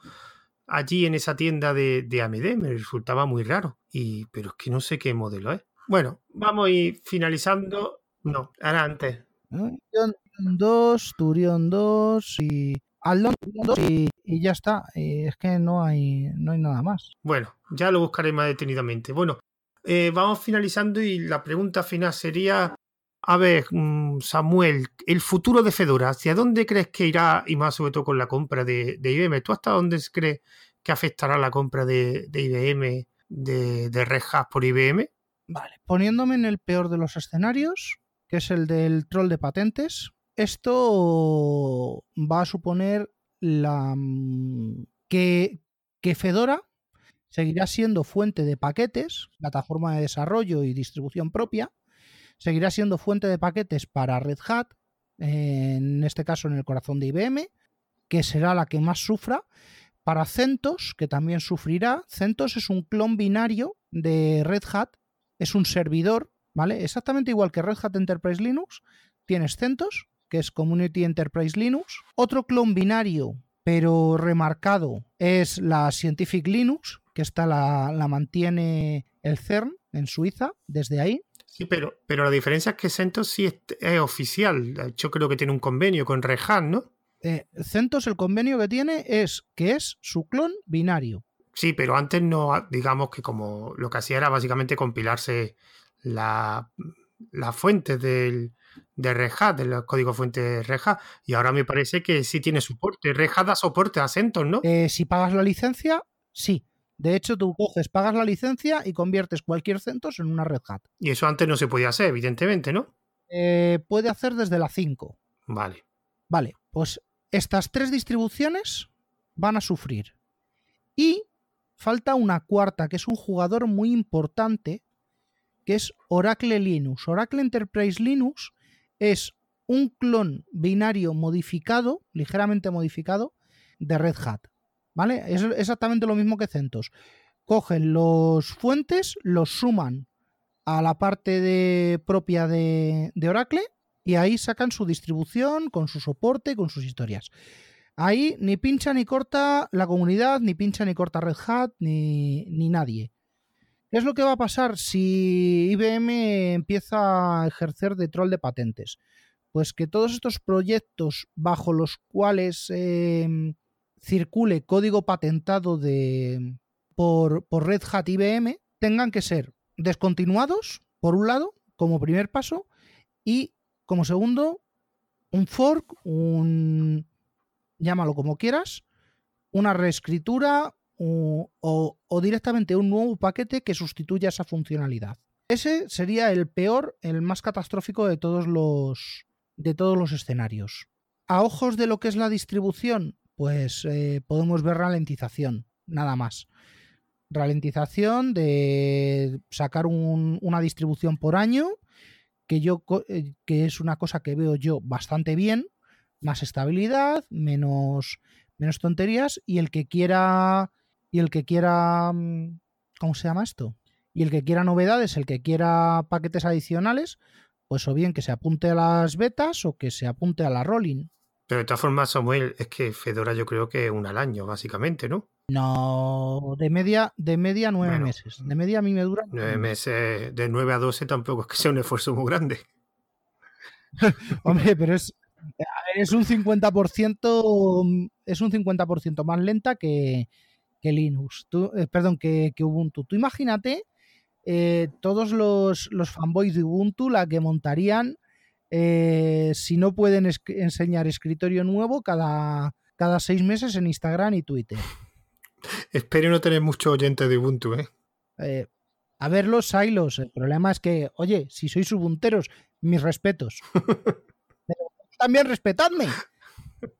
allí en esa tienda de, de AMD, me resultaba muy raro, y, pero es que no sé qué modelo es. Bueno, vamos a ir finalizando. No, ahora antes. Turion 2, Turion 2 y... Aldon 2 y, y, ya está. es que no hay, no hay nada más. Bueno, ya lo buscaré más detenidamente. Bueno, eh, vamos finalizando y la pregunta final sería, a ver, mm, Samuel, el futuro de Fedora, ¿hacia dónde crees que irá y más sobre todo con la compra de, IBM? ¿Tú hasta dónde crees que afectará la compra de, IBM, de, de Red Hat por IBM? Vale, poniéndome en el peor de los escenarios, que es el del troll de patentes, esto va a suponer la mm, que, que Fedora seguirá siendo fuente de paquetes, plataforma de desarrollo y distribución propia, seguirá siendo fuente de paquetes para Red Hat, en este caso en el corazón de IBM, que será la que más sufra, para CentOS, que también sufrirá. CentOS es un clon binario de Red Hat, es un servidor, ¿vale? Exactamente igual que Red Hat Enterprise Linux, tienes CentOS, que es Community Enterprise Linux. Otro clon binario, pero remarcado, es la Scientific Linux, que esta la, mantiene el CERN en Suiza, desde ahí. Sí, pero, pero la diferencia es que CentOS sí es, oficial. Yo creo que tiene un convenio con Red ¿no? Eh, CentOS el convenio que tiene es que es su clon binario. Sí, pero antes no, digamos que como lo que hacía era básicamente compilarse la, la fuente del, de Red Hat, del código fuente de Red Hat, y ahora me parece que sí tiene soporte. Red Hat da soporte a CentOS, ¿no? Eh, si pagas la licencia, sí. De hecho, tú coges, pagas la licencia y conviertes cualquier CentOS en una Red Hat. Y eso antes no se podía hacer, evidentemente, ¿no? Eh, puede hacer desde la 5. Vale. Vale, pues estas tres distribuciones van a sufrir. Y falta una cuarta, que es un jugador muy importante, que es Oracle Linux. Oracle Enterprise Linux es un clon binario modificado, ligeramente modificado, de Red Hat. ¿Vale? Es exactamente lo mismo que CentOS. Cogen los fuentes, los suman a la parte de, propia de, Oracle y ahí sacan su distribución con su soporte, con sus historias. Ahí ni pincha ni corta la comunidad, ni pincha ni corta Red Hat, ni, ni nadie. ¿Qué es lo que va a pasar si IBM empieza a ejercer de troll de patentes? Pues que todos estos proyectos bajo los cuales em, circule código patentado de, por, por Red Hat IBM tengan que ser descontinuados, por un lado, como primer paso, y como segundo, un fork, un... llámalo como quieras, una reescritura o, o, directamente un nuevo paquete que sustituya esa funcionalidad. Ese sería el peor, el más catastrófico de todos los, de todos los escenarios. A ojos de lo que es la distribución, pues eh, podemos ver ralentización, nada más. Ralentización de sacar una distribución por año que yo eh, que es una cosa que veo yo bastante bien, más estabilidad, menos menos tonterías y el que quiera y el que quiera mm, ¿cómo se llama esto? Y el que quiera novedades, el que quiera paquetes adicionales, pues o bien que se apunte a las betas o que se apunte a la rolling. Pero de todas formas, Samuel, es que Fedora yo creo que un al año, básicamente, ¿no? No, de media, de media nueve meses. De media a mí me dura. Nueve meses, de nueve a doce tampoco es que sea un esfuerzo muy grande. Hombre, pero es, es un 50%, es un 50% más lenta que, que Linux. Eh, perdón, que, que, Ubuntu. Tú imagínate eh, todos los, los fanboys de Ubuntu la que montarían eh, si no pueden enseñar escritorio nuevo cada, cada seis meses en Instagram y Twitter. Espero no tener muchos oyentes de Ubuntu, ¿eh? ¿eh? a ver los silos. El problema es que, oye, si sois ubunteros, mis respetos. también respetadme.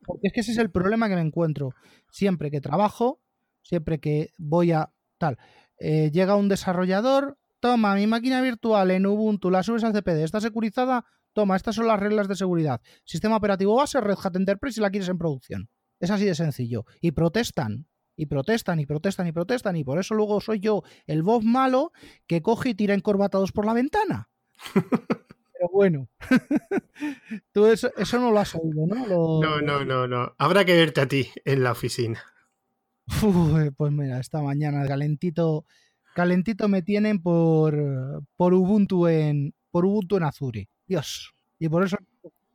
Porque es que ese es el problema que me encuentro. Siempre que trabajo, siempre que voy a tal, eh, llega un desarrollador, toma mi máquina virtual en Ubuntu, la subes al CPD, está securizada, toma, estas son las reglas de seguridad. Sistema operativo base, Red Hat Enterprise y la quieres en producción. Es así de sencillo. Y protestan, y protestan, y protestan, y protestan, y por eso luego soy yo el voz malo que coge y tira encorbatados por la ventana. Pero bueno, tú eso, no lo has oído, ¿no? No, no, no, no. Habrá que verte a ti en la oficina. pues mira, esta mañana calentito, calentito me tienen por, por Ubuntu en por Ubuntu en Azure. Dios. Y por eso.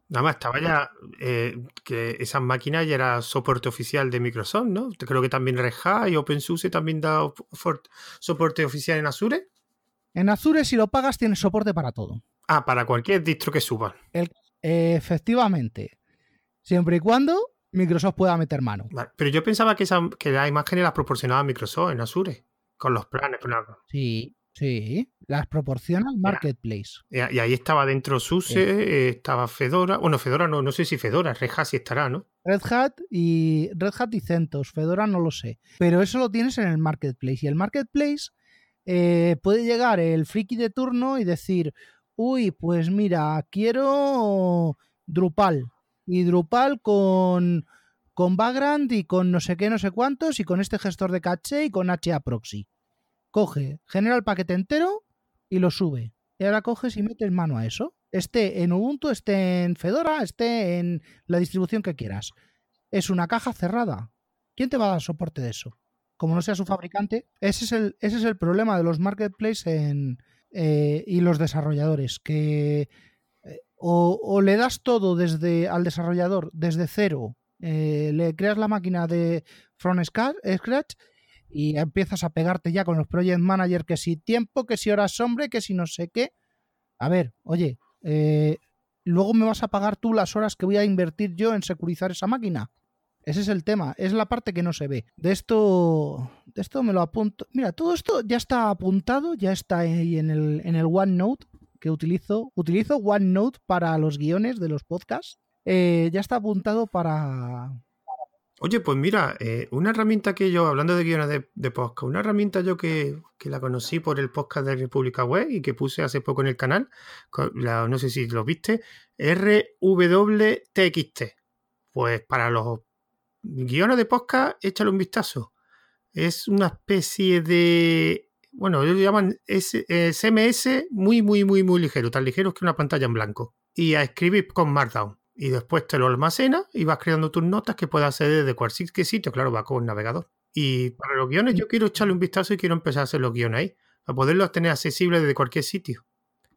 Nada más, estaba ya eh, que esas máquinas ya era soporte oficial de Microsoft, ¿no? Creo que también Red Hat y OpenSUSE también da soporte oficial en Azure. En Azure, si lo pagas, tienes soporte para todo. Ah, para cualquier distro que suba. efectivamente. Siempre y cuando Microsoft pueda meter mano. pero yo pensaba que, esa, que las imágenes las proporcionaba Microsoft en Azure, con los planes. Sí, Sí, las proporciona el Marketplace. Y, ahí estaba dentro SUSE, eh, estaba Fedora. Bueno, Fedora no, no sé si Fedora, Red Hat sí estará, ¿no? Red Hat y Red Hat y CentOS, Fedora no lo sé. Pero eso lo tienes en el Marketplace. Y el Marketplace eh, puede llegar el friki de turno y decir, uy, pues mira, quiero Drupal. Y Drupal con, con background y con no sé qué, no sé cuántos, y con este gestor de caché y con HA proxy coge, genera el paquete entero y lo sube. Y ahora coges y metes mano a eso. Esté en Ubuntu, esté en Fedora, esté en la distribución que quieras. Es una caja cerrada. ¿Quién te va a dar soporte de eso? Como no sea su fabricante. Ese es el, ese es el problema de los marketplaces eh, y los desarrolladores. Que eh, o, le das todo desde al desarrollador desde cero, eh, le creas la máquina de from scratch y empiezas a pegarte ya con los project manager que si tiempo, que si horas hombre, que si no sé qué. A ver, oye, eh, luego me vas a pagar tú las horas que voy a invertir yo en securizar esa máquina. Ese es el tema, es la parte que no se ve. De esto, de esto me lo apunto. Mira, todo esto ya está apuntado, ya está ahí en el, en el OneNote que utilizo. Utilizo OneNote para los guiones de los podcasts. Eh, ya está apuntado para, Oye, pues mira, eh, una herramienta que yo, hablando de guiones de, podcast, una herramienta yo que, la conocí por el podcast de República Web y que puse hace poco en el canal, no sé si lo viste, RWTXT. Pues para los guiones de podcast, échale un vistazo. Es una especie de, bueno, ellos llaman SMS eh, muy, muy, muy, muy ligero, tan ligero que una pantalla en blanco. Y a escribir con Markdown y después te lo almacenas y vas creando tus notas que puedas hacer desde cualquier sitio, claro, va con un navegador. Y para los guiones yo quiero echarle un vistazo y quiero empezar a hacer los guiones ahí, a poderlos tener accesibles desde cualquier sitio.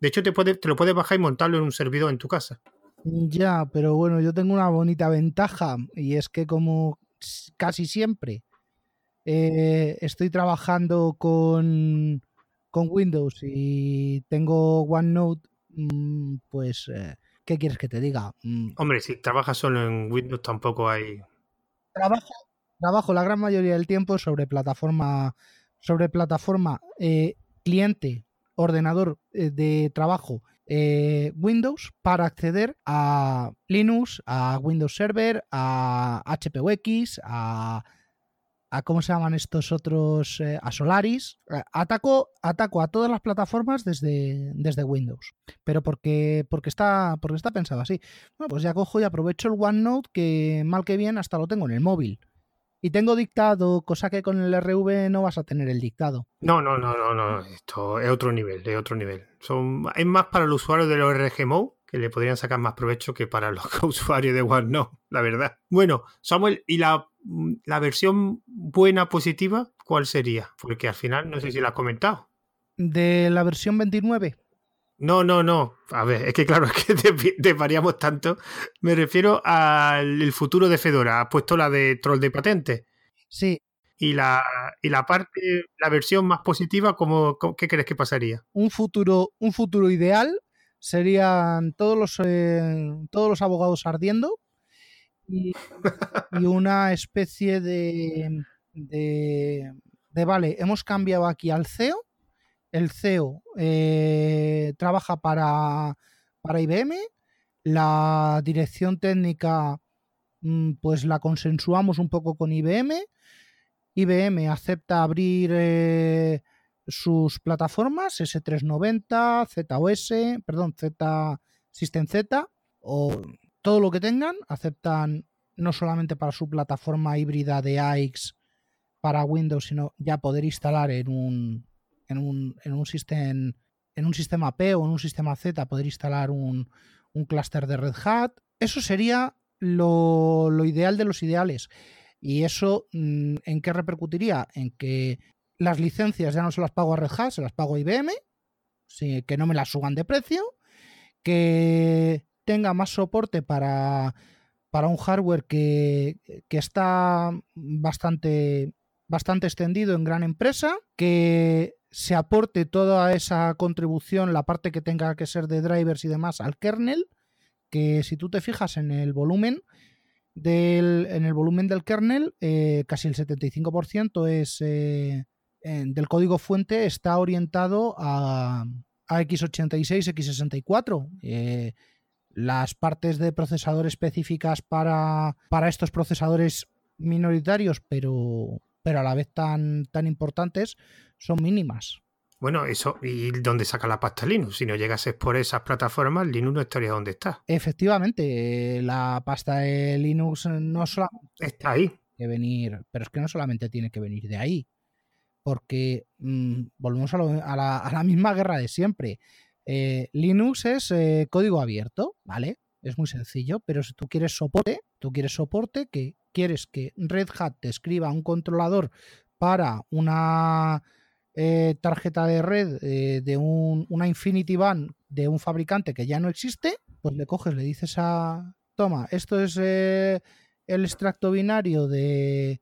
De hecho, te, puede, te lo puedes bajar y montarlo en un servidor en tu casa. Ya, pero bueno, yo tengo una bonita ventaja y es que como casi siempre eh, estoy trabajando con, con Windows y tengo OneNote, mm, pues... Eh, ¿qué quieres que te diga? Mm. Hombre, si trabajas solo en Windows tampoco hay... Trabajo, trabajo la gran mayoría del tiempo sobre plataforma, sobre plataforma eh, cliente, ordenador eh, de trabajo eh, Windows para acceder a Linux, a Windows Server, a HPUX, a, a cómo se llaman estos otros, eh, a Solaris. Ataco, ataco a todas las plataformas desde, desde Windows. Pero porque, porque, está, porque está pensado así. Bueno, pues ya cojo y aprovecho el OneNote que mal que bien hasta lo tengo en el móvil. Y tengo dictado, cosa que con el RV no vas a tener el dictado. No, no, no, no, no. Esto es otro nivel, es otro nivel. Son, es más para el usuario de los RGMO que le podrían sacar más provecho que para los usuarios de OneNote, la verdad. Bueno, Samuel, ¿y la, la versión buena, positiva, cuál sería? Porque al final no sé si la has comentado. ¿De la versión 29? No, no, no. A ver, es que claro, es que te, variamos tanto. Me refiero al futuro de Fedora. Has puesto la de troll de patente. Sí. Y la, y la parte, la versión más positiva, ¿cómo, ¿qué crees que pasaría? Un futuro, un futuro ideal serían todos los, eh, todos los abogados ardiendo y, una especie de, de, vale, hemos cambiado aquí al CEO, el CEO eh, trabaja para, para IBM, la dirección técnica mm, pues la consensuamos un poco con IBM, IBM acepta abrir... Eh, sus plataformas S390, ZOS, perdón, Z System Z o todo lo que tengan, aceptan no solamente para su plataforma híbrida de AX para Windows, sino ya poder instalar en un, en un, en un, sistema, en un sistema P o en un sistema Z, poder instalar un, un clúster de Red Hat. Eso sería lo, lo ideal de los ideales. ¿Y eso mm, en qué repercutiría? En que las licencias ya no se las pago a Red Hat, se las pago a IBM, que no me las suban de precio, que tenga más soporte para, para un hardware que, está bastante, bastante extendido en gran empresa, que se aporte toda esa contribución, la parte que tenga que ser de drivers y demás al kernel, que si tú te fijas en el volumen del, en el volumen del kernel, eh, casi el 75% es, eh, del código fuente está orientado a, x86, x64. Eh, las partes de procesador específicas para, para estos procesadores minoritarios, pero, pero a la vez tan, tan importantes, son mínimas. Bueno, eso, ¿y dónde saca la pasta Linux? Si no llegases por esas plataformas, Linux no estaría donde está. Efectivamente, la pasta de Linux no solamente está ahí. Que venir, pero es que no solamente tiene que venir de ahí porque mm, volvemos a, la, misma guerra de siempre. Eh, Linux es eh, código abierto, ¿vale? Es muy sencillo, pero si tú quieres soporte, tú quieres soporte que quieres que Red Hat te escriba un controlador para una eh, tarjeta de red de un, una Infinity Band de un fabricante que ya no existe, pues le coges, le dices a, toma, esto es el extracto binario de,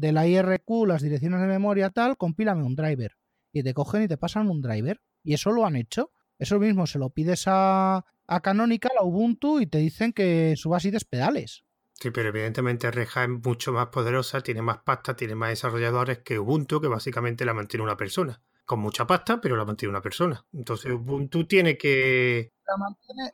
de la IRQ, las direcciones de memoria tal, compílame un driver. Y te cogen y te pasan un driver. Y eso lo han hecho. Eso mismo se lo pides a, a Canonical, a Ubuntu, y te dicen que subas y pedales. Sí, pero evidentemente Reja es mucho más poderosa, tiene más pasta, tiene más desarrolladores que Ubuntu, que básicamente la mantiene una persona. Con mucha pasta, pero la mantiene una persona. Entonces Ubuntu tiene que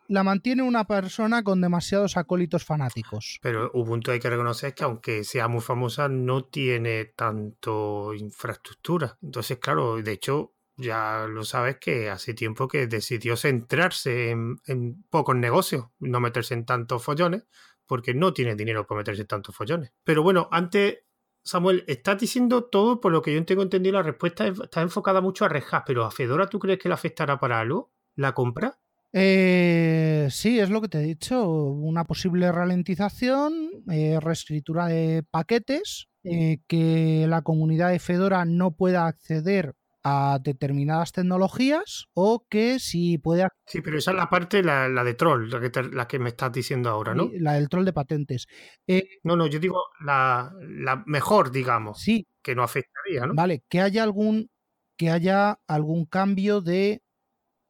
la mantiene, una persona con demasiados acólitos fanáticos. Pero Ubuntu hay que reconocer que aunque sea muy famosa, no tiene tanto infraestructura. Entonces, claro, de hecho, ya lo sabes que hace tiempo que decidió centrarse en, pocos negocios, no meterse en tantos follones, porque no tiene dinero para meterse en tantos follones. Pero bueno, antes, Samuel, estás diciendo todo, por lo que yo tengo entendido, la respuesta está enfocada mucho a Red pero ¿a Fedora tú crees que le afectará para algo la compra? Eh, sí, es lo que te he dicho. Una posible ralentización, eh, reescritura de paquetes, eh, que la comunidad de Fedora no pueda acceder a determinadas tecnologías o que si puede... Sí, pero esa es la parte, la, de troll, la que, la que me estás diciendo ahora, ¿no? La del troll de patentes. no, no, yo digo la, la, mejor, digamos. Sí. Que no afectaría, ¿no? Vale, que haya algún, que haya algún cambio de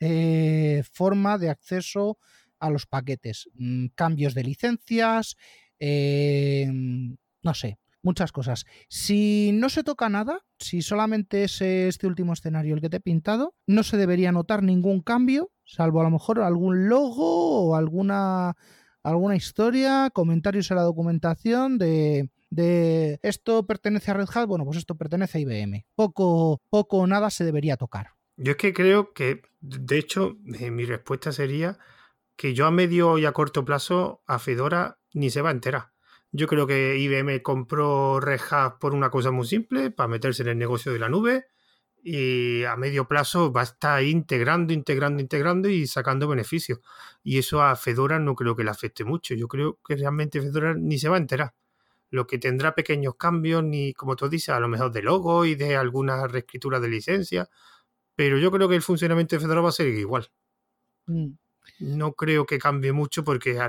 eh, forma de acceso a los paquetes. Mm, cambios de licencias, eh, no sé, muchas cosas. Si no se toca nada, si solamente es este último escenario el que te he pintado, no se debería notar ningún cambio, salvo a lo mejor algún logo o alguna alguna historia, comentarios a la documentación de, de esto pertenece a Red Hat, bueno, pues esto pertenece a IBM. Poco, poco o nada se debería tocar. Yo es que creo que, de hecho, eh, mi respuesta sería que yo a medio y a corto plazo a Fedora ni se va a enterar. Yo creo que IBM compró Red Hat por una cosa muy simple, para meterse en el negocio de la nube, y a medio plazo va a estar integrando, integrando, integrando y sacando beneficios. Y eso a Fedora no creo que le afecte mucho. Yo creo que realmente Fedora ni se va a enterar. Lo que tendrá pequeños cambios, ni como tú dices, a lo mejor de logo y de alguna reescritura de licencia, pero yo creo que el funcionamiento de Fedora va a ser igual. Mm. No creo que cambie mucho porque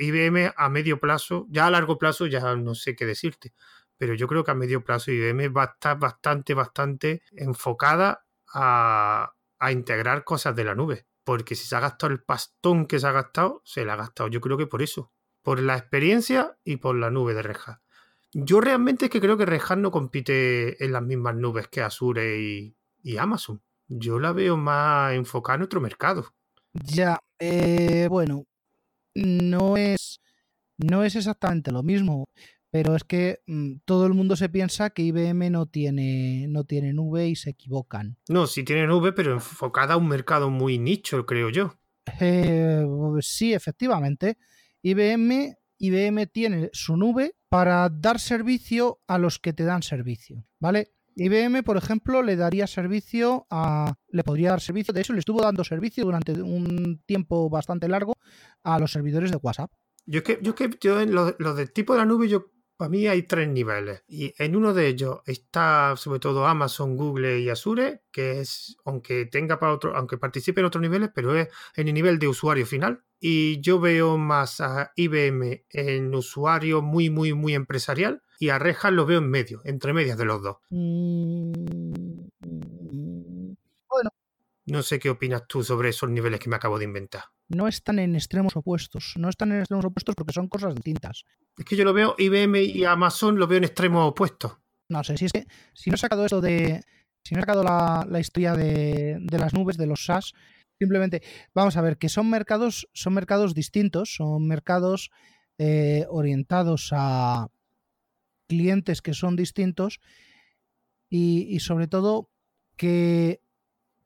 IBM a medio plazo, ya a largo plazo ya no sé qué decirte, pero yo creo que a medio plazo IBM va a estar bastante, bastante enfocada a, a integrar cosas de la nube. Porque si se ha gastado el pastón que se ha gastado, se la ha gastado yo creo que por eso. Por la experiencia y por la nube de Red Yo realmente es que creo que Red no compite en las mismas nubes que Azure y, y Amazon. Yo la veo más enfocada en otro mercado. Ya, eh, bueno, no es, no es exactamente lo mismo, pero es que mm, todo el mundo se piensa que IBM no tiene, no tiene nube y se equivocan. No, sí tiene nube, pero enfocada a un mercado muy nicho, creo yo. Eh, sí, efectivamente. IBM, IBM tiene su nube para dar servicio a los que te dan servicio, ¿vale? IBM, por ejemplo, le daría servicio a. Le podría dar servicio, de hecho, le estuvo dando servicio durante un tiempo bastante largo a los servidores de WhatsApp. Yo es que, yo que yo en lo, del tipo de la nube, yo para mí hay tres niveles. Y en uno de ellos está sobre todo Amazon, Google y Azure, que es, aunque tenga para otro, aunque participe en otros niveles, pero es en el nivel de usuario final. Y yo veo más a IBM en usuario muy, muy, muy empresarial y a Rejas lo veo en medio, entre medias de los dos. Mm, bueno. No sé qué opinas tú sobre esos niveles que me acabo de inventar. No están en extremos opuestos, no están en extremos opuestos porque son cosas distintas. Es que yo lo veo, IBM y Amazon lo veo en extremos opuestos. No sé, si es que si no he sacado esto de. Si no he sacado la, historia de, las nubes, de los SaaS, simplemente vamos a ver que son mercados, son mercados distintos, son mercados eh, orientados a, clientes que son distintos y, sobre todo que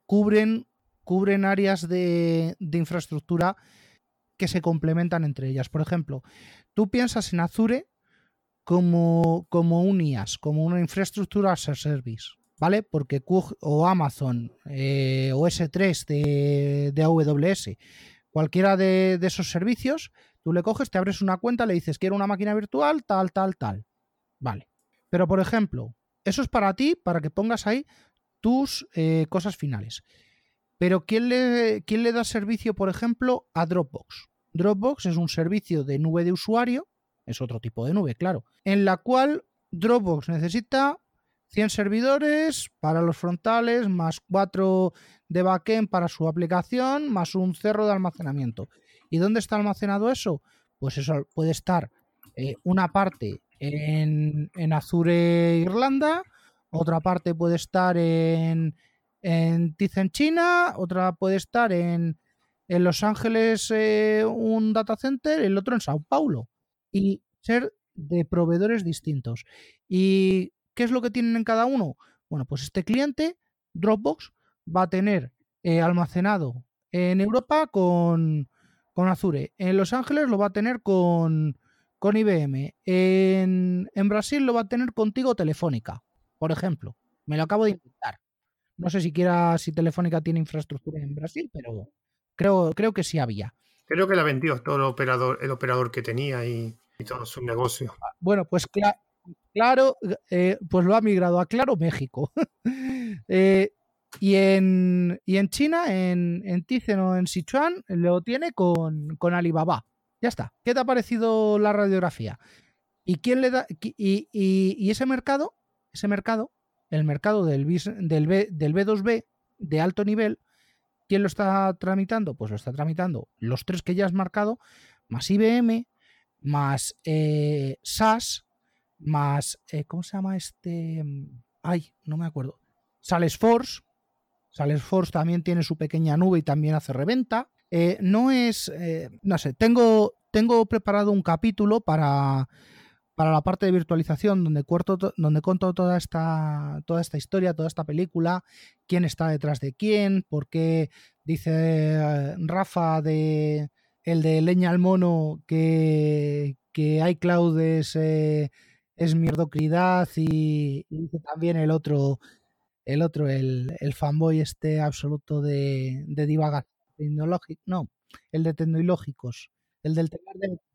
cubren, cubren áreas de, infraestructura que se complementan entre ellas. Por ejemplo, tú piensas en Azure como, como un IaaS, como una infraestructura as a service, ¿vale? Porque QG o Amazon eh, o S3 de, de AWS, cualquiera de, de, esos servicios, tú le coges, te abres una cuenta, le dices, quiero una máquina virtual, tal, tal, tal. Vale. Pero, por ejemplo, eso es para ti, para que pongas ahí tus eh, cosas finales. Pero ¿quién le, ¿quién le da servicio, por ejemplo, a Dropbox? Dropbox es un servicio de nube de usuario, es otro tipo de nube, claro, en la cual Dropbox necesita 100 servidores para los frontales, más 4 de backend para su aplicación, más un cerro de almacenamiento. ¿Y dónde está almacenado eso? Pues eso puede estar eh, una parte en, Azure Irlanda, otra parte puede estar en, en Tizen China, otra puede estar en, en Los Ángeles eh, un data center, el otro en Sao Paulo. Y ser de proveedores distintos. ¿Y qué es lo que tienen en cada uno? Bueno, pues este cliente, Dropbox, va a tener eh, almacenado en Europa con, con Azure. En Los Ángeles lo va a tener con, con IBM. En, Brasil lo va a tener contigo Telefónica, por ejemplo. Me lo acabo de inventar. No sé siquiera si Telefónica tiene infraestructura en Brasil, pero creo, creo que sí había. Creo que la vendió todo el operador, el operador que tenía y, todo su negocio. Bueno, pues claro, eh, pues lo ha migrado a Claro México. Eh, y, en, y en China, en, en Tizen o en Sichuan, lo tiene con, con Alibaba. Ya está. ¿Qué te ha parecido la radiografía? ¿Y quién le da? Y, ese mercado, ese mercado, el mercado del, del, B, del B2B de alto nivel, ¿quién lo está tramitando? Pues lo está tramitando los tres que ya has marcado, más IBM, más eh, SAS, más. Eh, ¿Cómo se llama este? Ay, no me acuerdo. Salesforce. Salesforce también tiene su pequeña nube y también hace reventa. Eh, no es, eh, no sé, tengo, tengo preparado un capítulo para, para la parte de virtualización donde, cuento, donde cuento toda esta, toda esta historia, toda esta película, quién está detrás de quién, por qué dice eh, Rafa de el de leña al mono que, que iCloud es, eh, es mierdocridad y, y, también el otro, el otro, el, el fanboy este absoluto de, de divagación tecnológico, no, el de tecnológicos, el del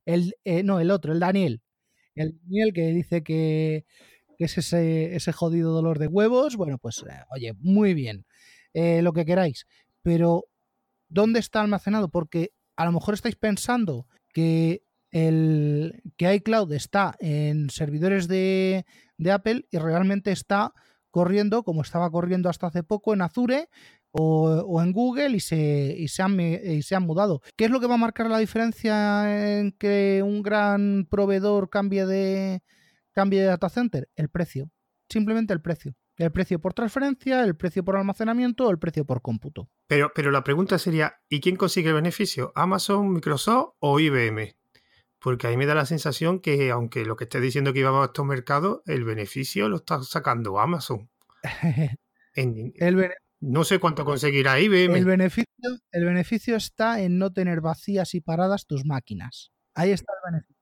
el, eh, no, el otro, el Daniel, el Daniel que dice que, que es ese, ese, jodido dolor de huevos, bueno, pues eh, oye, muy bien, eh, lo que queráis, pero ¿dónde está almacenado? Porque a lo mejor estáis pensando que el que iCloud está en servidores de, de Apple y realmente está corriendo como estaba corriendo hasta hace poco en Azure o, en Google y se, y se, han, y se han mudado. ¿Qué es lo que va a marcar la diferencia en que un gran proveedor cambie de, cambie de data center? El precio. Simplemente el precio. El precio por transferencia, el precio por almacenamiento o el precio por cómputo. Pero, pero la pregunta sería, ¿y quién consigue el beneficio? ¿Amazon, Microsoft o IBM? Porque ahí me da la sensación que, aunque lo que esté diciendo que iba a estos mercados, el beneficio lo está sacando Amazon. en, el, no sé cuánto conseguirá IBM. El beneficio, el beneficio está en no tener vacías y paradas tus máquinas. Ahí está el beneficio.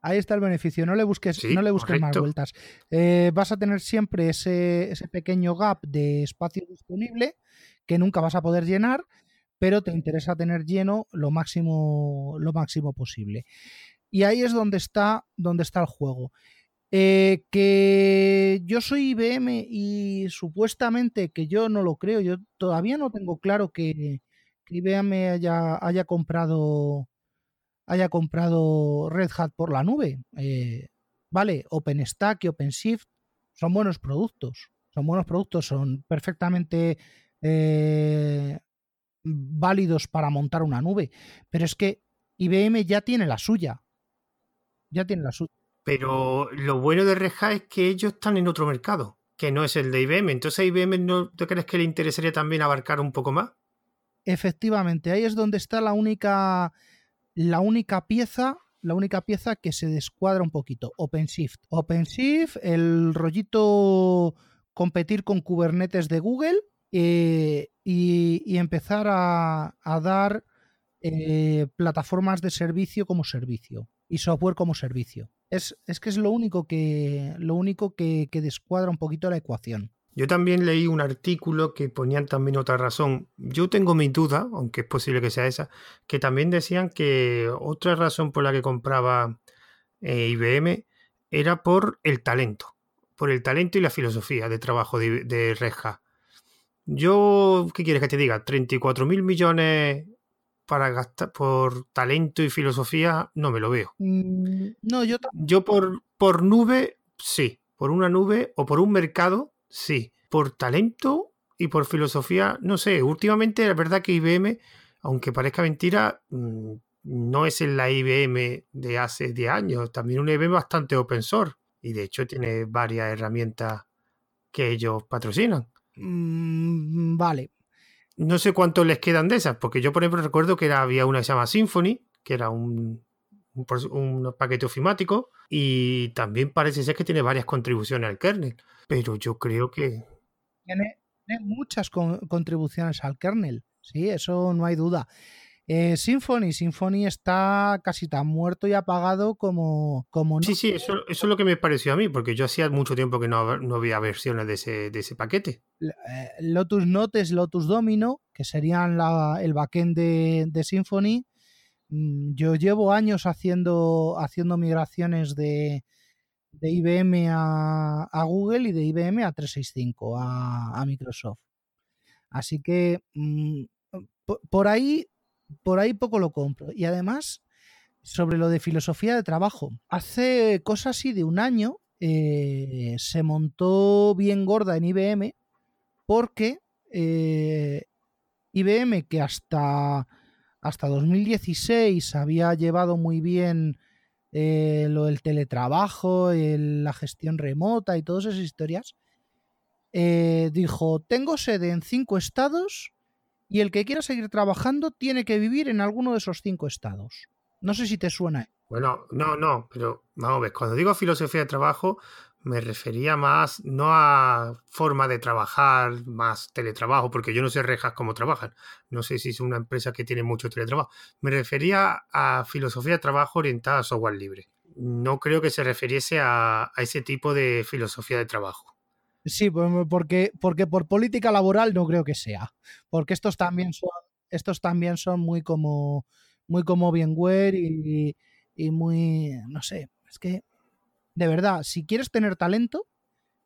Ahí está el beneficio. No le busques, Sí, no le busques más vueltas. Eh, vas a tener siempre ese, ese pequeño gap de espacio disponible que nunca vas a poder llenar, pero te interesa tener lleno lo máximo, lo máximo posible. Y ahí es donde está, donde está el juego. Eh, que yo soy IBM y supuestamente que yo no lo creo, yo todavía no tengo claro que, IBM haya, haya comprado haya comprado Red Hat por la nube. Eh, vale, OpenStack y OpenShift son buenos productos, son buenos productos, son perfectamente eh, válidos para montar una nube, pero es que IBM ya tiene la suya, ya tiene la suya. Pero lo bueno de Red Hat es que ellos están en otro mercado, que no es el de IBM. Entonces a IBM no crees que le interesaría también abarcar un poco más. Efectivamente, ahí es donde está la única la única pieza, la única pieza que se descuadra un poquito, OpenShift. OpenShift, el rollito competir con Kubernetes de Google eh, y, empezar a, a dar eh, plataformas de servicio como servicio y software como servicio. Es, es que es lo único que lo único que, que descuadra un poquito la ecuación. Yo también leí un artículo que ponían también otra razón. Yo tengo mi duda, aunque es posible que sea esa, que también decían que otra razón por la que compraba eh, IBM era por el talento, por el talento y la filosofía de trabajo de, de Red Hat. Yo, ¿qué quieres que te diga? 34 mil millones para gastar por talento y filosofía, no me lo veo. Mm, no, yo, yo por, por nube, sí. Por una nube o por un mercado, sí. Por talento y por filosofía, no sé. Últimamente, la verdad que IBM, aunque parezca mentira, mm, no es en la IBM de hace 10 años. También una IBM bastante open source. Y de hecho tiene varias herramientas que ellos patrocinan. Mm, vale. No sé cuántos les quedan de esas, porque yo, por ejemplo, recuerdo que era, había una que se llama Symfony, que era un, un, un, paquete ofimático, y también parece ser que tiene varias contribuciones al kernel. Pero yo creo que. Tiene, muchas con, contribuciones al kernel, sí, eso no hay duda. Eh, Symfony, Symfony está casi tan muerto y apagado como... como no. Sí, sí, eso, eso, es lo que me pareció a mí, porque yo hacía mucho tiempo que no, no había versiones de ese, de ese paquete. Eh, Lotus Notes, Lotus Domino, que serían la, el backend de, de, Symfony. Mm, Yo llevo años haciendo, haciendo migraciones de, de IBM a, a, Google y de IBM a 365, a, a Microsoft. Así que mmm, por ahí por ahí poco lo compro. Y además, sobre lo de filosofía de trabajo, hace cosas así de un año eh, se montó bien gorda en IBM porque eh, IBM, que hasta, hasta 2016 había llevado muy bien eh, lo del teletrabajo, el, la gestión remota y todas esas historias, dijo, tengo sede en cinco estados y el que quiera seguir trabajando tiene que vivir en alguno de esos cinco estados. No sé si te suena. Bueno, no, no, pero vamos a ver, cuando digo filosofía de trabajo, me refería más no a forma de trabajar, más teletrabajo, porque yo no sé rejas cómo trabajan. No sé si es una empresa que tiene mucho teletrabajo. Me refería a filosofía de trabajo orientada a software libre. No creo que se refiriese a, a ese tipo de filosofía de trabajo. Sí, porque, porque por política laboral no creo que sea. Porque estos también son, estos también son muy como muy como VMware y, y muy. no sé. Es que de verdad, si quieres tener talento,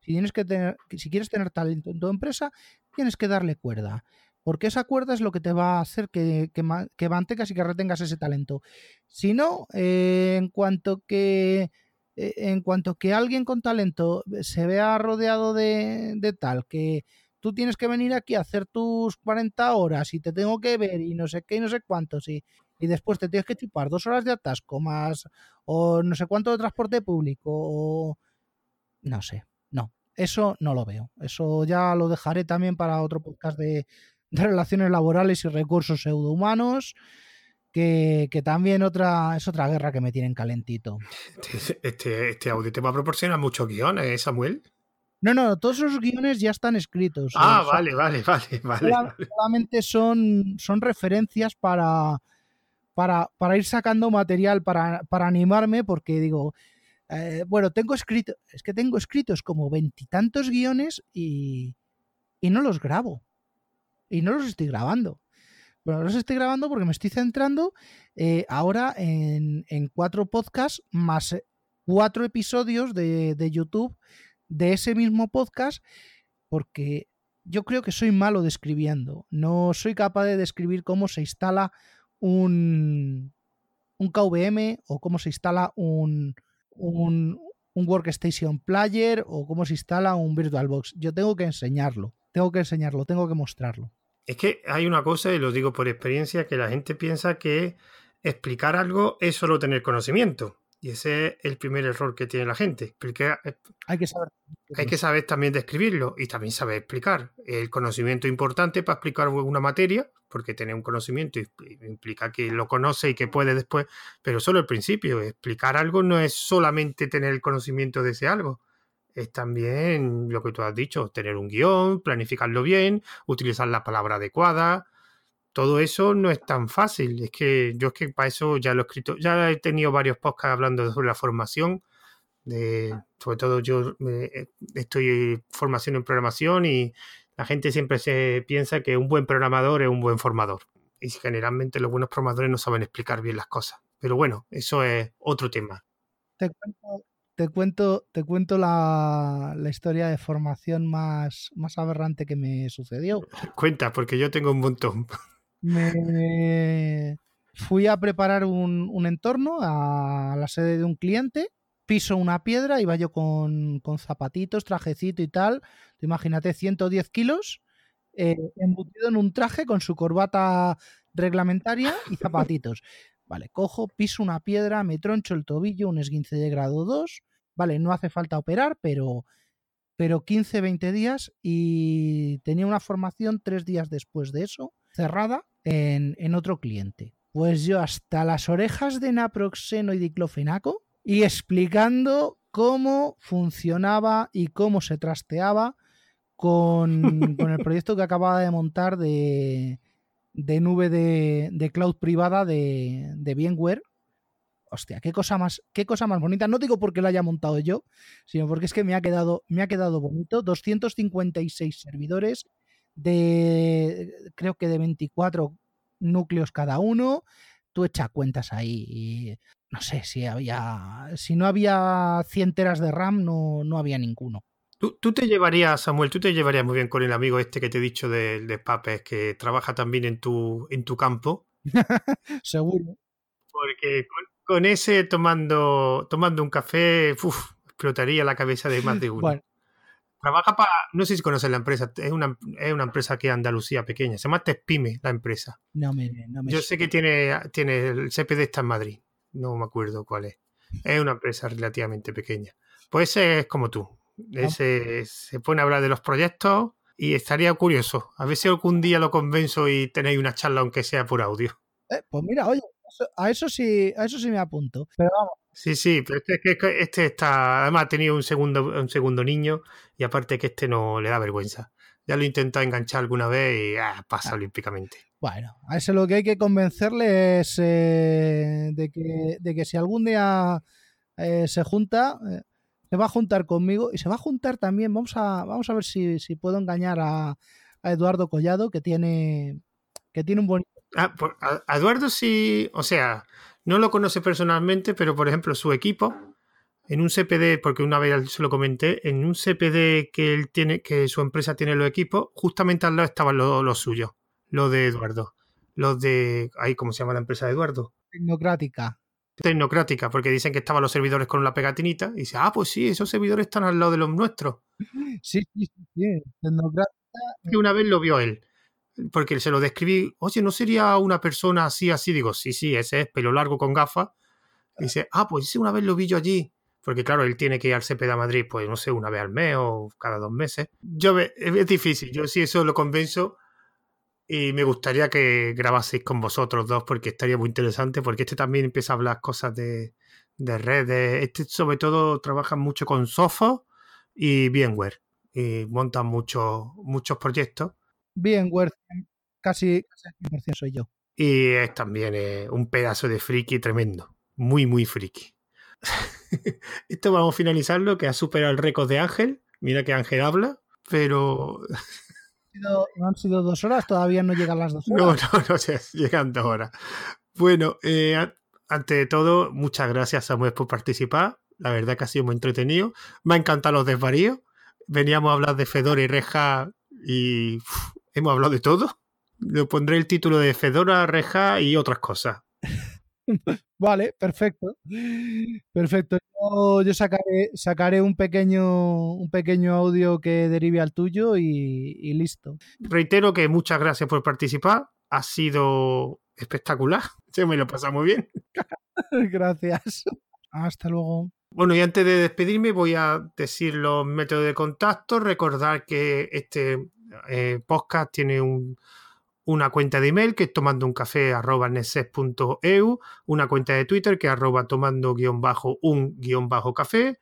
si, tienes que tener, si quieres tener talento en tu empresa, tienes que darle cuerda. Porque esa cuerda es lo que te va a hacer que, que, mantengas y que retengas ese talento. Si no, eh, en cuanto que en cuanto que alguien con talento se vea rodeado de, de, tal, que tú tienes que venir aquí a hacer tus 40 horas y te tengo que ver y no sé qué y no sé cuántos y, y después te tienes que chupar dos horas de atasco más o no sé cuánto de transporte público o no sé, no, eso no lo veo. Eso ya lo dejaré también para otro podcast de, relaciones laborales y recursos pseudohumanos. Que, que, también otra es otra guerra que me tienen calentito. Este, este, este audio te va a proporcionar muchos guiones, ¿eh, Samuel. No, no, todos esos guiones ya están escritos. Ah, vale, vale, vale, vale, Solamente son, son referencias para, para, para ir sacando material para, para animarme, porque digo, eh, bueno, tengo escrito, es que tengo escritos como veintitantos guiones y, y no los grabo. Y no los estoy grabando. Bueno, los estoy grabando porque me estoy centrando eh, ahora en, cuatro podcasts más cuatro episodios de, de, YouTube de ese mismo podcast porque yo creo que soy malo describiendo. No soy capaz de describir cómo se instala un, un KVM o cómo se instala un, un, un Workstation Player o cómo se instala un VirtualBox. Yo tengo que enseñarlo, tengo que enseñarlo, tengo que mostrarlo. Es que hay una cosa, y lo digo por experiencia, que la gente piensa que explicar algo es solo tener conocimiento. Y ese es el primer error que tiene la gente. Eh, hay que saber. Hay que saber también describirlo y también saber explicar. El conocimiento importante para explicar una materia, porque tener un conocimiento implica que lo conoce y que puede después, pero solo el principio. Explicar algo no es solamente tener el conocimiento de ese algo. Es también lo que tú has dicho, tener un guion, planificarlo bien, utilizar la palabra adecuada, todo eso no es tan fácil. Es que yo es que para eso ya lo he escrito, ya he tenido varios podcasts hablando sobre la formación. De, sobre todo yo eh, estoy en formación en programación y la gente siempre se piensa que un buen programador es un buen formador. Y generalmente los buenos programadores no saben explicar bien las cosas. Pero bueno, eso es otro tema. Te cuento, te cuento, te cuento la, la, historia de formación más, más aberrante que me sucedió. Cuenta, porque yo tengo un montón me fui a preparar un, entorno a la sede de un cliente, piso una piedra, iba yo con, zapatitos, trajecito y tal, imagínate 110 kilos, eh, embutido en un traje con su corbata reglamentaria y zapatitos. Vale, cojo, piso una piedra, me troncho el tobillo, un esguince de grado 2. Vale, no hace falta operar, pero, pero 15, 20 días y tenía una formación tres días después de eso cerrada en, otro cliente. Pues yo hasta las orejas de naproxeno y diclofenaco y explicando cómo funcionaba y cómo se trasteaba con, el proyecto que acababa de montar de, nube de, cloud privada de, de VMware. Hostia, qué cosa más, qué cosa más bonita. No digo porque lo haya montado yo, sino porque es que me ha quedado, me ha quedado bonito. 256 servidores, de, creo que de 24 núcleos cada uno, tú echa cuentas ahí y no sé si había, si no había 100 teras de RAM, no, no había ninguno. ¿Tú, ¿Tú, te llevarías, Samuel, tú te llevarías muy bien con el amigo este que te he dicho del de Papes, que trabaja también en tu, en tu campo. Seguro. Porque con, ese tomando, tomando un café, explotaría la cabeza de más de uno. Trabaja para, no sé si conoces la empresa, es una, es una empresa aquí en Andalucía pequeña, se llama Tespime la empresa. No me, no Yo sé que tiene, tiene, el CPD está en Madrid, no me acuerdo cuál es. Es una empresa relativamente pequeña. Pues es como tú, ese, se pone a hablar de los proyectos y estaría curioso, a ver si algún día lo convenzo y tenéis una charla aunque sea por audio. Eh, pues mira, oye, a eso sí, a eso sí me apunto. Pero vamos. Sí, sí, pero este, este está, además ha tenido un segundo, un segundo niño y aparte que este no le da vergüenza. Ya lo he intentado enganchar alguna vez y ah, pasa ah. olímpicamente. Bueno, a ese lo que hay que convencerle es eh, de, que, de, que, si algún día eh, se junta, se va a juntar conmigo y se va a juntar también. Vamos a, vamos a ver si, si puedo engañar a, a, Eduardo Collado, que tiene, que tiene un bonito. Ah, a Eduardo sí, o sea, no lo conoce personalmente, pero por ejemplo, su equipo, en un CPD, porque una vez se lo comenté, en un CPD que él tiene, que su empresa tiene los equipos, justamente al lado estaban los lo suyos, los de Eduardo. Los de. Ahí, ¿cómo se llama la empresa de Eduardo? Tecnocrática. Tecnocrática, porque dicen que estaban los servidores con una pegatinita. Y dice, ah, pues sí, esos servidores están al lado de los nuestros. Sí, sí, sí. Tecnocrática. Una vez lo vio él porque se lo describí, oye, ¿no sería una persona así, así? Digo, sí, sí, ese es pelo largo con gafas. Y dice, ah, pues ese una vez lo vi yo allí. Porque claro, él tiene que ir al CPD a Madrid, pues no sé, una vez al mes o cada dos meses. Yo es difícil, yo sí eso lo convenzo y me gustaría que grabaseis con vosotros dos porque estaría muy interesante, porque este también empieza a hablar cosas de, de redes. Este sobre todo trabaja mucho con Sophos y VMware y montan muchos, muchos proyectos bien, casi, casi 100% soy yo. Y es también eh, un pedazo de friki tremendo. Muy, muy friki. Esto vamos a finalizarlo, que ha superado el récord de Ángel. Mira que Ángel habla, pero... No han sido dos horas, todavía no llegan las dos horas. No, no, no, sé, llegan dos horas. Bueno, eh, ante todo, muchas gracias Samuel por participar. La verdad que ha sido muy entretenido. Me ha encantado los desvaríos. Veníamos a hablar de Fedora y Reja y hemos hablado de todo. Le pondré el título de Fedora, Reja y otras cosas. vale, perfecto. Perfecto. Yo, sacaré, sacaré, un pequeño, un pequeño audio que derive al tuyo y, listo. Reitero que muchas gracias por participar. Ha sido espectacular. Se me lo pasa muy bien. gracias. Hasta luego. Bueno, y antes de despedirme voy a decir los métodos de contacto. Recordar que este eh, podcast tiene una cuenta de email que es tomando un café arroba una cuenta de Twitter que es arroba tomando guion bajo un guion bajo café,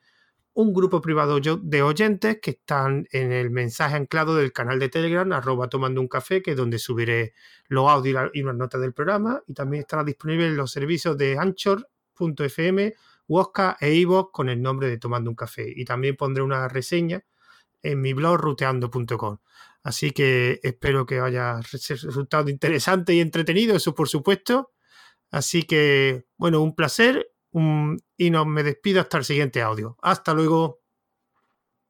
un grupo privado de oyentes que están en el mensaje anclado del canal de Telegram arroba tomando un café que es donde subiré los audios y unas notas del programa y también estará disponible en los servicios de anchor.fm, Wosca e iVoox con el nombre de Tomando un Café. Y también pondré una reseña en mi blog ruteando.com. Así que espero que haya resultado interesante y entretenido, eso por supuesto. Así que, bueno, un placer y no me despido hasta el siguiente audio. Hasta luego.